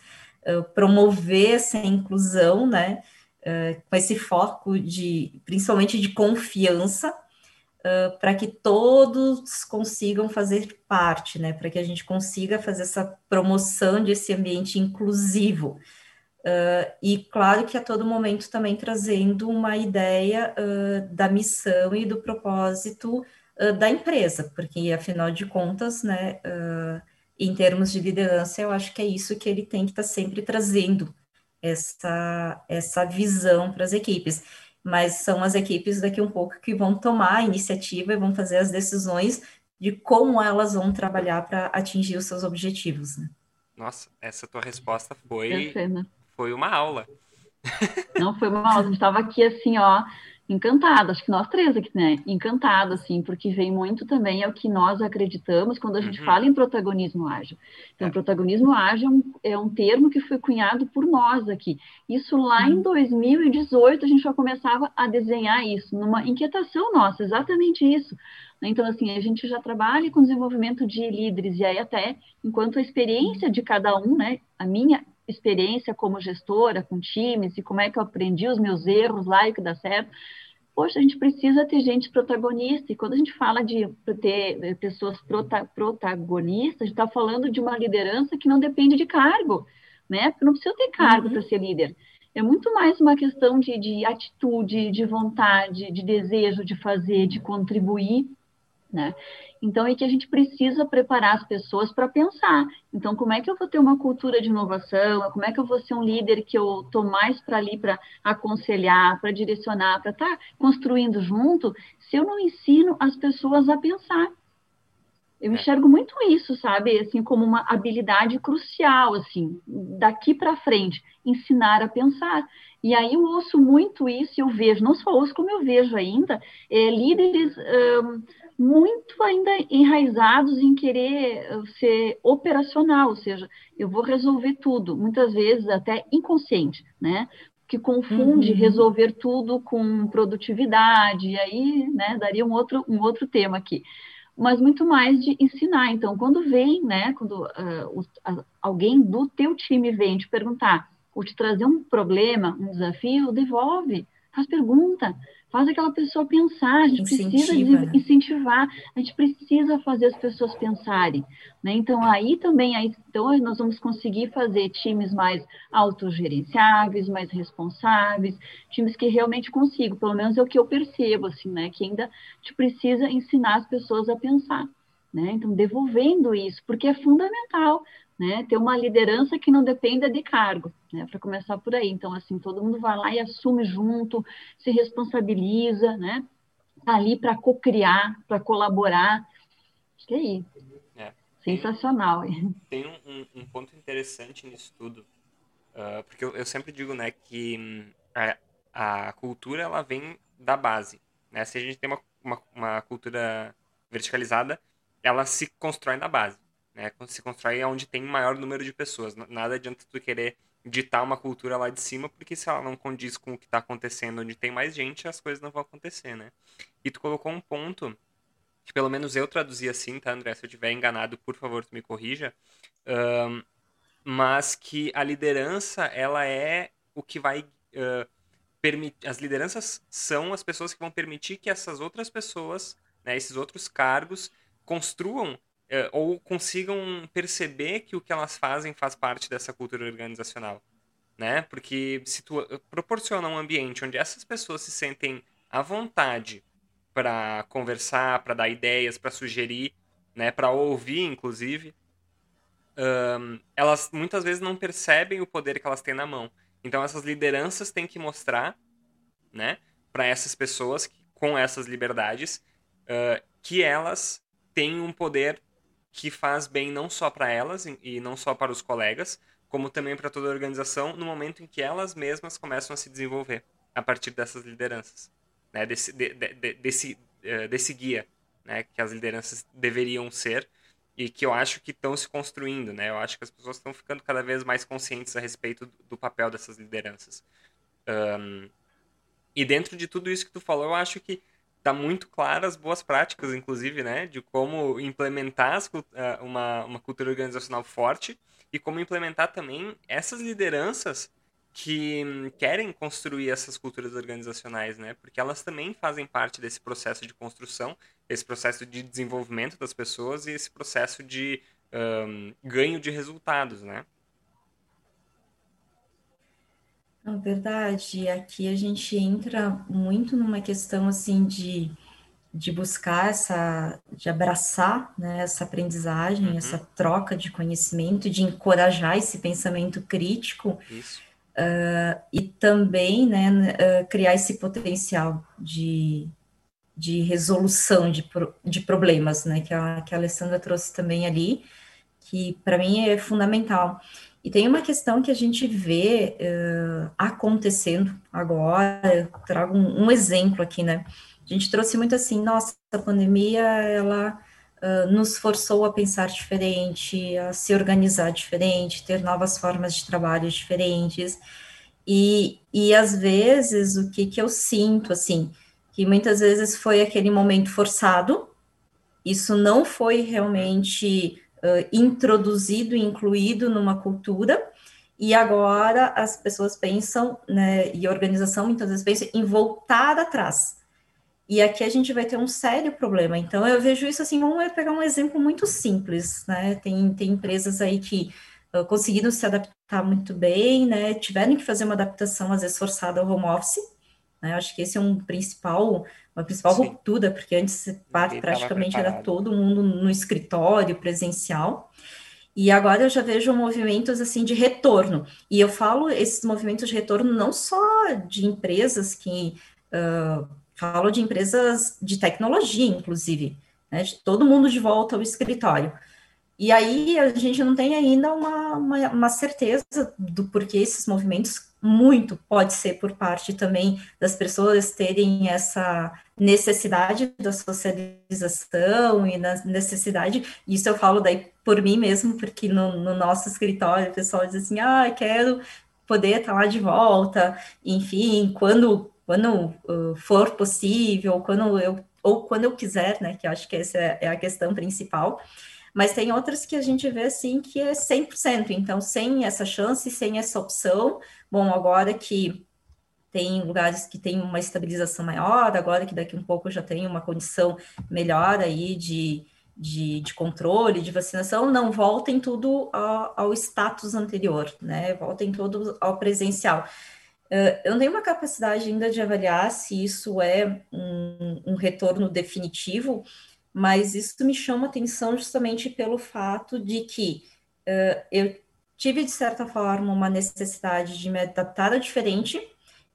uh, promover essa inclusão, né, uh, com esse foco de, principalmente de confiança, uh, para que todos consigam fazer parte, né? Para que a gente consiga fazer essa promoção desse ambiente inclusivo. Uh, e claro que a todo momento também trazendo uma ideia uh, da missão e do propósito uh, da empresa, porque afinal de contas, né, em termos de liderança, eu acho que é isso que ele tem que estar tá sempre trazendo, essa, essa visão para as equipes mas são as equipes daqui um pouco que vão tomar a iniciativa e vão fazer as decisões de como elas vão trabalhar para atingir os seus objetivos. Né? Nossa, essa tua resposta foi, foi uma aula. Não foi uma aula, a gente estava aqui assim, ó, encantada, acho que nós três aqui, né? Encantada, assim, porque vem muito também é o que nós acreditamos quando a gente uhum. fala em protagonismo ágil. Então, é. protagonismo ágil é um, é um, termo que foi cunhado por nós aqui. Isso lá uhum. em 2018 a gente já começava a desenhar isso, numa inquietação nossa, exatamente isso. Então, assim, a gente já trabalha com desenvolvimento de líderes, e aí até, enquanto a experiência de cada um, né, a minha experiência como gestora, com times, e como é que eu aprendi os meus erros lá e o que dá certo. Poxa, a gente precisa ter gente protagonista, e quando a gente fala de ter pessoas prota protagonistas, a gente está falando de uma liderança que não depende de cargo, né? Porque não precisa ter cargo uhum. para ser líder. É muito mais uma questão de, de atitude, de vontade, de desejo de fazer, de contribuir, né? Então, é que a gente precisa preparar as pessoas para pensar. Então, como é que eu vou ter uma cultura de inovação? Como é que eu vou ser um líder que eu estou mais para ali para aconselhar, para direcionar, para estar tá construindo junto, se eu não ensino as pessoas a pensar? Eu enxergo muito isso, sabe? Assim, como uma habilidade crucial, assim, daqui para frente, ensinar a pensar. E aí eu ouço muito isso e eu vejo, não só ouço, como eu vejo ainda, é, líderes muito ainda enraizados em querer eh, ser operacional, ou seja, eu vou resolver tudo, muitas vezes até inconsciente, né? Que confunde uhum. resolver tudo com produtividade, e aí, né, daria um outro, um outro tema aqui. Mas muito mais de ensinar. Então, quando vem, né, quando uh, uh, alguém do teu time vem te perguntar, ou te trazer um problema, um desafio, devolve Faz pergunta, faz aquela pessoa pensar, a gente Incentiva, precisa né? incentivar, a gente precisa fazer as pessoas pensarem, né? Então aí também aí então nós vamos conseguir fazer times mais autogerenciáveis, mais responsáveis, times que realmente consigam, pelo menos é o que eu percebo assim, né, que ainda a gente precisa ensinar as pessoas a pensar. Né? Então, devolvendo isso, porque é fundamental né? ter uma liderança que não dependa de cargo, né? para começar por aí. Então, assim, todo mundo vai lá e assume junto, se responsabiliza, né? Está ali para co-criar, para colaborar. Acho que é isso. É. Sensacional. Tem um, um, um, ponto interessante nisso tudo, uh, porque eu, eu, sempre digo né, que hum, a, a cultura ela vem da base. Né? Se a gente tem uma, uma, uma cultura verticalizada, ela se constrói na base. Né? Se constrói onde tem maior número de pessoas. Nada adianta tu querer ditar uma cultura lá de cima, porque se ela não condiz com o que está acontecendo onde tem mais gente, as coisas não vão acontecer, né? E tu colocou um ponto que pelo menos eu traduzi assim, tá, André? Se eu estiver enganado, por favor, tu me corrija. Um, mas que a liderança, ela é o que vai... Uh, permitir... As lideranças são as pessoas que vão permitir que essas outras pessoas, né, esses outros cargos, construam é, ou consigam perceber que o que elas fazem faz parte dessa cultura organizacional, né? Porque se tu eh, proporciona um ambiente onde essas pessoas se sentem à vontade para conversar, para dar ideias, para sugerir, né, para ouvir, inclusive, um, elas muitas vezes não percebem o poder que elas têm na mão. Então essas lideranças têm que mostrar, né, para essas pessoas que, com essas liberdades, uh, que elas têm um poder que faz bem não só para elas e não só para os colegas, como também para toda a organização no momento em que elas mesmas começam a se desenvolver a partir dessas lideranças, né? desse, de, de, desse, uh, desse guia né? que as lideranças deveriam ser e que eu acho que estão se construindo. Né? Eu acho que as pessoas estão ficando cada vez mais conscientes a respeito do, do papel dessas lideranças. Um, e dentro de tudo isso que tu falou, eu acho que tá muito claras boas práticas, inclusive, né, de como implementar as, eh, uma, uma cultura organizacional forte e como implementar também essas lideranças que hum, querem construir essas culturas organizacionais, né, porque elas também fazem parte desse processo de construção, esse processo de desenvolvimento das pessoas e esse processo de um, ganho de resultados, né. Na verdade, aqui a gente entra muito numa questão assim de, de buscar essa, de abraçar né, essa aprendizagem, uhum. essa troca de conhecimento, de encorajar esse pensamento crítico. Uh, e também né, uh, criar esse potencial de, de resolução de, de problemas, né, que a, que a Alessandra trouxe também ali, que para mim é fundamental. E tem uma questão que a gente vê uh, acontecendo agora, trago um, um, exemplo aqui, né? A gente trouxe muito assim, nossa, a pandemia, ela uh, nos forçou a pensar diferente, a se organizar diferente, ter novas formas de trabalho diferentes, e, e às vezes, o que, que eu sinto, assim, que muitas vezes foi aquele momento forçado, isso não foi realmente uh, introduzido e incluído numa cultura, e agora as pessoas pensam, né, e a organização muitas vezes pensa em voltar atrás. E aqui a gente vai ter um sério problema. Então, eu vejo isso assim, vamos pegar um exemplo muito simples, né? Tem, tem empresas aí que uh, conseguiram se adaptar muito bem, né? Tiveram que fazer uma adaptação, às vezes, forçada ao home office, né? Acho que esse é um principal uma principal Sim. ruptura, porque antes praticamente era todo mundo no escritório presencial. E agora eu já vejo movimentos assim de retorno. E eu falo esses movimentos de retorno não só de empresas que uh, falo de empresas de tecnologia, inclusive, né, de todo mundo de volta ao escritório. E aí a gente não tem ainda uma, uma, uma certeza do porquê esses movimentos muito pode ser por parte também das pessoas terem essa necessidade da socialização e na necessidade, isso eu falo daí por mim mesmo, porque no, no nosso escritório o pessoal diz assim, ah, quero poder estar lá de volta, enfim, quando, quando uh, for possível, quando eu, ou quando eu quiser, né, que eu acho que essa é, é a questão principal, mas tem outras que a gente vê assim que é 100%, então sem essa chance, sem essa opção, bom, agora que tem lugares que tem uma estabilização maior, agora que daqui um pouco já tem uma condição melhor aí de, de, de controle, de vacinação, não voltem tudo ao, ao, status anterior, né? Voltem tudo ao presencial. Uh, eu não tenho uma capacidade ainda de avaliar se isso é um, um retorno definitivo, mas isso me chama atenção justamente pelo fato de que uh, eu tive, de certa forma, uma necessidade de me adaptar a diferente,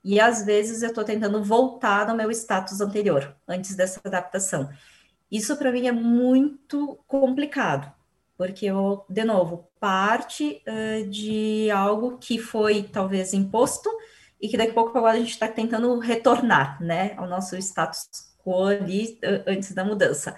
e às vezes eu estou tentando voltar ao meu status anterior, antes dessa adaptação. Isso para mim é muito complicado, porque eu, de novo, parte uh, de algo que foi talvez imposto e que daqui a pouco agora a gente está tentando retornar, né, ao nosso status quo ali antes da mudança.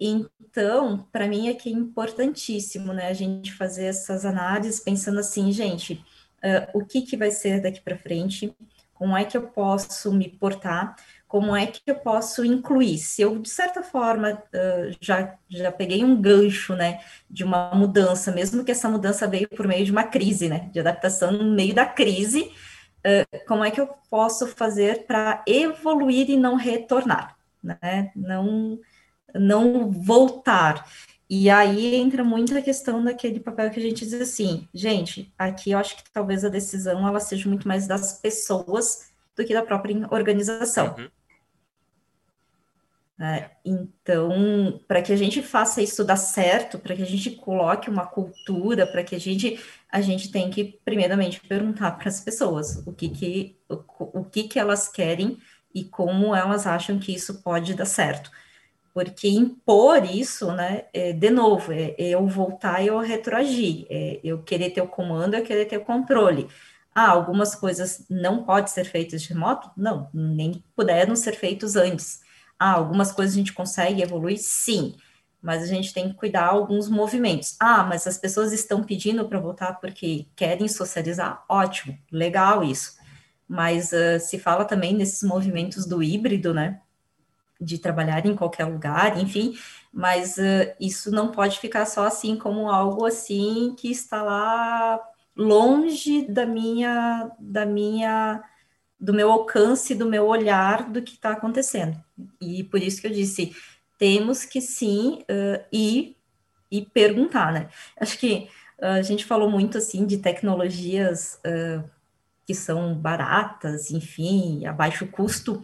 Então, para mim é que é importantíssimo, né, a gente fazer essas análises pensando assim, gente, uh, o que que vai ser daqui para frente? Como é que eu posso me portar? Como é que eu posso incluir? Se eu, de certa forma, uh, já, já peguei um gancho, né, de uma mudança, mesmo que essa mudança veio por meio de uma crise, né, de adaptação no meio da crise, uh, como é que eu posso fazer para evoluir e não retornar, né? Não não voltar. E aí entra muito a questão daquele papel que a gente diz assim, gente, aqui eu acho que talvez a decisão ela seja muito mais das pessoas do que da própria organização. Uhum. É, então, para que a gente faça isso dar certo, para que a gente coloque uma cultura, para que a gente a gente tem que primeiramente perguntar para as pessoas o que que o, o que que elas querem e como elas acham que isso pode dar certo porque impor isso, né, é, de novo, é, é, eu voltar e eu retroagir, é eu querer ter o comando, eu querer ter o controle. Ah, algumas coisas não podem ser feitas de remoto? Não, nem puderam ser feitos antes. Ah, algumas coisas a gente consegue evoluir? Sim, mas a gente tem que cuidar alguns movimentos. Ah, mas as pessoas estão pedindo para voltar porque querem socializar? Ótimo, legal isso. Mas uh, se fala também nesses movimentos do híbrido, né? de trabalhar em qualquer lugar, enfim, mas uh, isso não pode ficar só assim como algo assim que está lá longe da minha da minha do meu alcance, do meu olhar do que está acontecendo. E por isso que eu disse, temos que sim uh, ir e perguntar, né? Acho que uh, a gente falou muito assim de tecnologias uh, que são baratas, enfim, a baixo custo,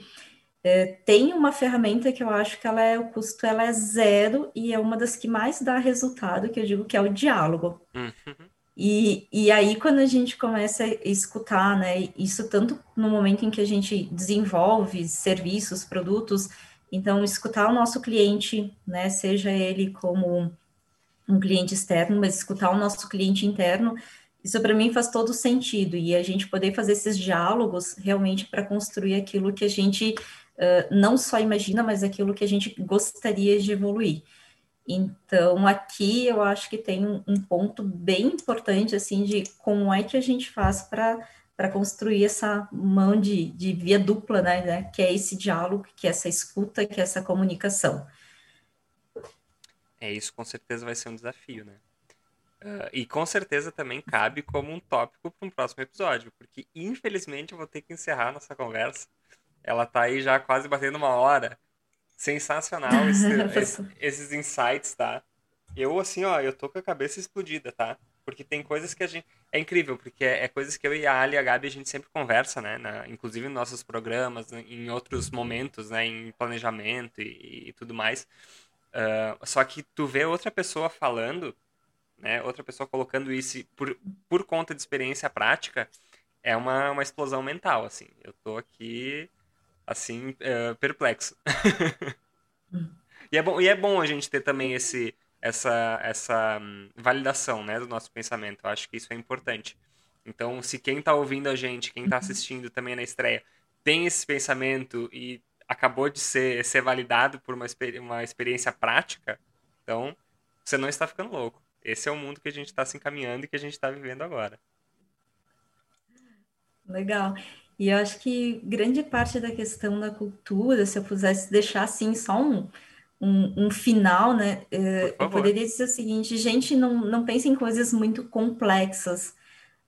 é, tem uma ferramenta que eu acho que ela é, o custo ela é zero e é uma das que mais dá resultado, que eu digo que é o diálogo. Uhum. E, e aí, quando a gente começa a escutar, né, isso tanto no momento em que a gente desenvolve serviços, produtos, então, escutar o nosso cliente, né, seja ele como um cliente externo, mas escutar o nosso cliente interno, isso para mim faz todo sentido, e a gente poder fazer esses diálogos realmente para construir aquilo que a gente uh, não só imagina, mas aquilo que a gente gostaria de evoluir. Então, aqui eu acho que tem um, ponto bem importante, assim, de como é que a gente faz para para construir essa mão de, de via dupla, né, né, que é esse diálogo, que é essa escuta, que é essa comunicação. É, isso com certeza vai ser um desafio, né? Uh, e com certeza também cabe como um tópico para um próximo episódio, porque infelizmente eu vou ter que encerrar nossa conversa ela tá aí já quase batendo uma hora. Sensacional esse, esse, esses insights, tá? Eu, assim, ó, eu tô com a cabeça explodida, tá? Porque tem coisas que a gente. É incrível, porque é, é coisas que eu e a Ali e a Gabi a gente sempre conversa, né? Na, inclusive em nossos programas, em outros momentos, né? Em planejamento e, e tudo mais. Uh, só que tu vê outra pessoa falando, né? Outra pessoa colocando isso por, por conta de experiência prática, é uma, uma explosão mental, assim. Eu tô aqui assim, uh, perplexo. e, é bom, e é bom a gente ter também esse, essa, essa um, validação né, do nosso pensamento. Eu acho que isso é importante. Então, se quem está ouvindo a gente, quem está assistindo também na estreia, tem esse pensamento e acabou de ser, ser validado por uma, uma experiência prática, então você não está ficando louco. Esse é o mundo que a gente está se encaminhando e que a gente está vivendo agora. Legal. E eu acho que grande parte da questão da cultura, se eu pudesse deixar assim só um, um, um final, né? Eh, eu poderia dizer o seguinte, gente, não, não pense em coisas muito complexas.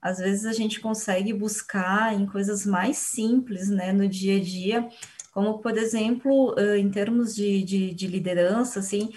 às vezes a gente consegue buscar em coisas mais simples, né, no dia a dia, como, por exemplo, em termos de, de, de liderança, assim,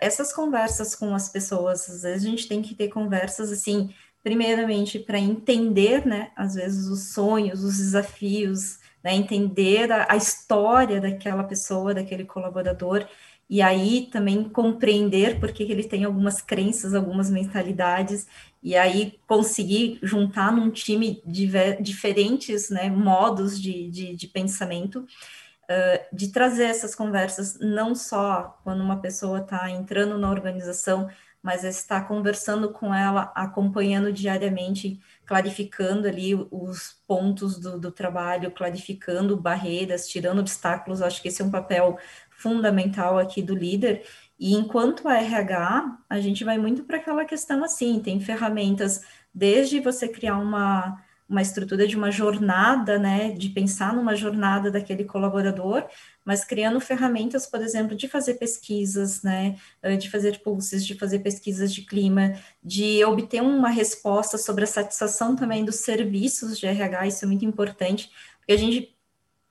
essas conversas com as pessoas, às vezes a gente tem que ter conversas, assim, primeiramente para entender, né, às vezes os sonhos, os desafios, né, entender a, a, história daquela pessoa, daquele colaborador, e aí também compreender porque ele tem algumas crenças, algumas mentalidades, e aí conseguir juntar num time diver, diferentes né, modos de, de, de pensamento, uh, de trazer essas conversas não só quando uma pessoa está entrando na organização, mas estar conversando com ela, acompanhando diariamente, clarificando ali os pontos do, do trabalho, clarificando barreiras, tirando obstáculos. Acho que esse é um papel fundamental aqui do líder. E enquanto a RH, a gente vai muito para aquela questão assim, tem ferramentas desde você criar uma uma estrutura de uma jornada, né, de pensar numa jornada daquele colaborador, mas criando ferramentas, por exemplo, de fazer pesquisas, né, eh, de fazer pulses, de fazer pesquisas de clima, de obter uma resposta sobre a satisfação também dos serviços de RH, isso é muito importante, porque a gente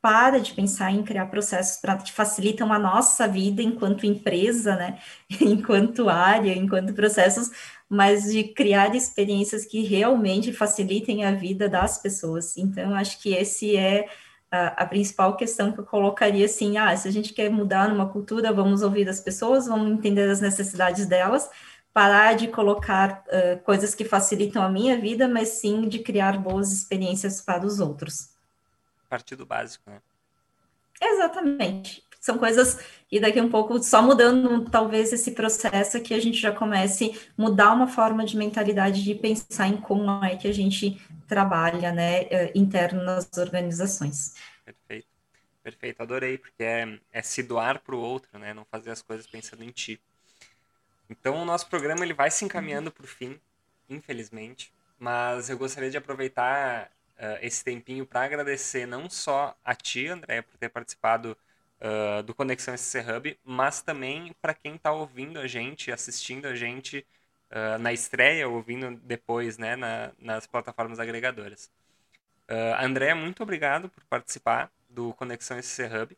para de pensar em criar processos para que facilitam a nossa vida enquanto empresa, né, enquanto área, enquanto processos, mas de criar experiências que realmente facilitem a vida das pessoas. Então, acho que esse é a, a, principal questão que eu colocaria assim, ah, se a gente quer mudar numa cultura, vamos ouvir as pessoas, vamos entender as necessidades delas, parar de colocar uh, coisas que facilitam a minha vida, mas sim de criar boas experiências para os outros. Partido básico, né? Exatamente são coisas e daqui a um pouco, só mudando talvez esse processo que a gente já comece mudar uma forma de mentalidade de pensar em como é que a gente trabalha, né, eh, interno nas organizações. Perfeito, perfeito, adorei, porque é, é se doar para o outro, né, não fazer as coisas pensando em ti. Então, o nosso programa ele vai se encaminhando para o fim, infelizmente, mas eu gostaria de aproveitar uh, esse tempinho para agradecer não só a ti, André, por ter participado uh, do Conexão SC Hub, mas também para quem está ouvindo a gente, assistindo a gente uh, na estreia, ouvindo depois né, na, nas plataformas agregadoras. Uh, André, muito obrigado por participar do Conexão SC Hub.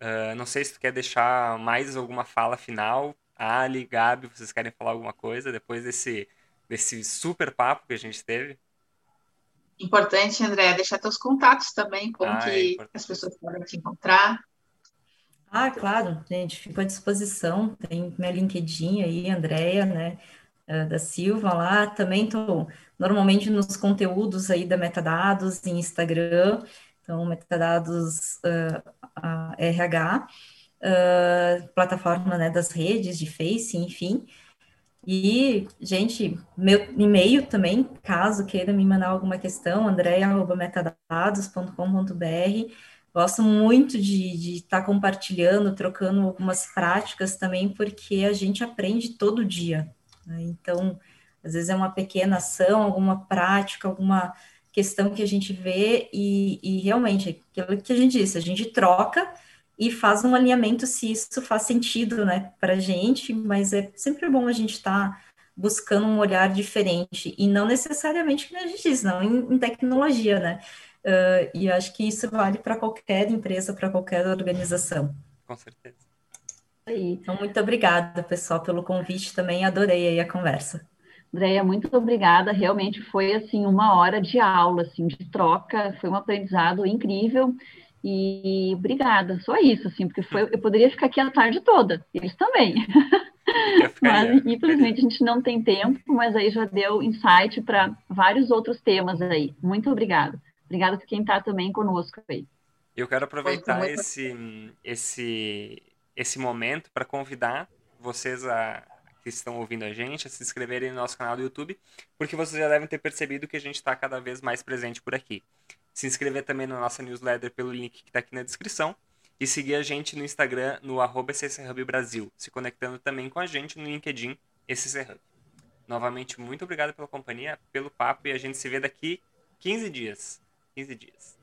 Uh, não sei se tu quer deixar mais alguma fala final. Ali, Gabi, vocês querem falar alguma coisa depois desse, desse super papo que a gente teve? Importante, André, deixar teus contatos também, como ah, que é as pessoas podem te encontrar. Ah, claro, gente, fico à disposição. Tem meu LinkedIn aí, Andréia, né, eh, da Silva lá. Também estou normalmente nos conteúdos aí da Metadados em Instagram, então Metadados uh, uh, RH, uh, plataforma né, das redes de Face, enfim. E, gente, meu e-mail também, caso queira me mandar alguma questão, andrea.metadados.com.br. Gosto muito de estar tá compartilhando, trocando algumas práticas também, porque a gente aprende todo dia. Né? Então, às vezes é uma pequena ação, alguma prática, alguma questão que a gente vê e, e realmente, aquilo que a gente disse, a gente troca e faz um alinhamento se isso faz sentido, né, para a gente, mas é sempre bom a gente estar tá buscando um olhar diferente e não necessariamente, como a gente diz, não em, em tecnologia, né, Uh, e acho que isso vale para qualquer empresa, para qualquer organização. Com certeza. Então, muito obrigada, pessoal, pelo convite também. Adorei aí a conversa. Andréia, muito obrigada. Realmente foi assim uma hora de aula, assim, de troca. Foi um aprendizado incrível. E obrigada. Só isso, assim, porque foi, eu poderia ficar aqui a tarde toda. Eles também. mas infelizmente a gente não tem tempo, mas aí já deu insight para vários outros temas aí. Muito obrigada. Obrigada por quem está também conosco aí. Eu quero aproveitar esse, esse, esse momento para convidar vocês a, que estão ouvindo a gente a se inscreverem no nosso canal do YouTube, porque vocês já devem ter percebido que a gente está cada vez mais presente por aqui. Se inscrever também na nossa newsletter pelo link que está aqui na descrição e seguir a gente no Instagram no arroba Brasil, se conectando também com a gente no LinkedIn SCHub. Novamente, muito obrigado pela companhia, pelo papo e a gente se vê daqui 15 dias. 15 dias.